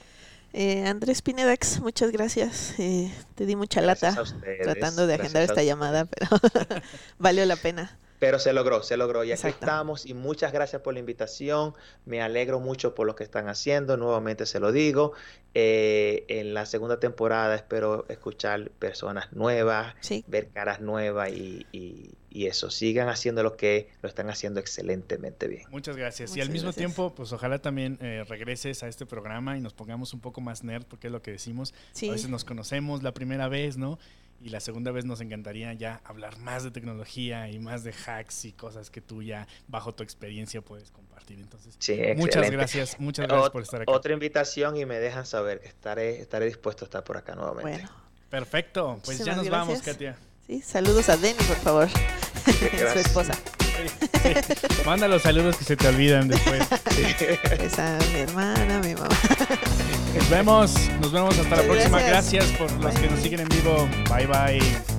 [SPEAKER 2] Eh, Andrés Pinedax, muchas gracias. Eh, te di mucha
[SPEAKER 3] Gracias
[SPEAKER 2] lata tratando de agendar esta llamada, pero valió la pena.
[SPEAKER 3] Pero se logró, se logró. Y aquí
[SPEAKER 2] Exacto.
[SPEAKER 3] estamos. Y muchas gracias por la invitación. Me alegro mucho por lo que están haciendo. Nuevamente se lo digo. Eh, en la segunda temporada espero escuchar personas nuevas,
[SPEAKER 2] Sí,
[SPEAKER 3] ver caras nuevas y, y- y eso. Sigan haciendo lo que lo están haciendo excelentemente bien.
[SPEAKER 1] muchas gracias. y al mismo
[SPEAKER 2] gracias.
[SPEAKER 1] tiempo, pues ojalá también eh, regreses a este programa y nos pongamos un poco más nerd, porque es lo que decimos.
[SPEAKER 2] sí.
[SPEAKER 1] A veces nos conocemos la primera vez, ¿no? Y la segunda vez nos encantaría ya hablar más de tecnología y más de hacks y cosas que tú ya bajo tu experiencia puedes compartir. Entonces,
[SPEAKER 3] Sí,
[SPEAKER 1] muchas
[SPEAKER 3] excelente.
[SPEAKER 1] gracias, muchas gracias
[SPEAKER 3] Ot-
[SPEAKER 1] por estar aquí.
[SPEAKER 3] Otra invitación y me dejan saber que estaré, estaré dispuesto a estar por acá nuevamente.
[SPEAKER 2] Bueno,
[SPEAKER 1] Perfecto, pues ya nos vamos. Katia.
[SPEAKER 2] sí, saludos a Denny, por favor, su esposa.
[SPEAKER 1] Manda los saludos que se te olvidan después.
[SPEAKER 2] Pues a mi hermana, a mi mamá.
[SPEAKER 1] Nos vemos, nos vemos hasta la próxima.
[SPEAKER 2] gracias.
[SPEAKER 1] Gracias por los que nos siguen en vivo. Bye bye.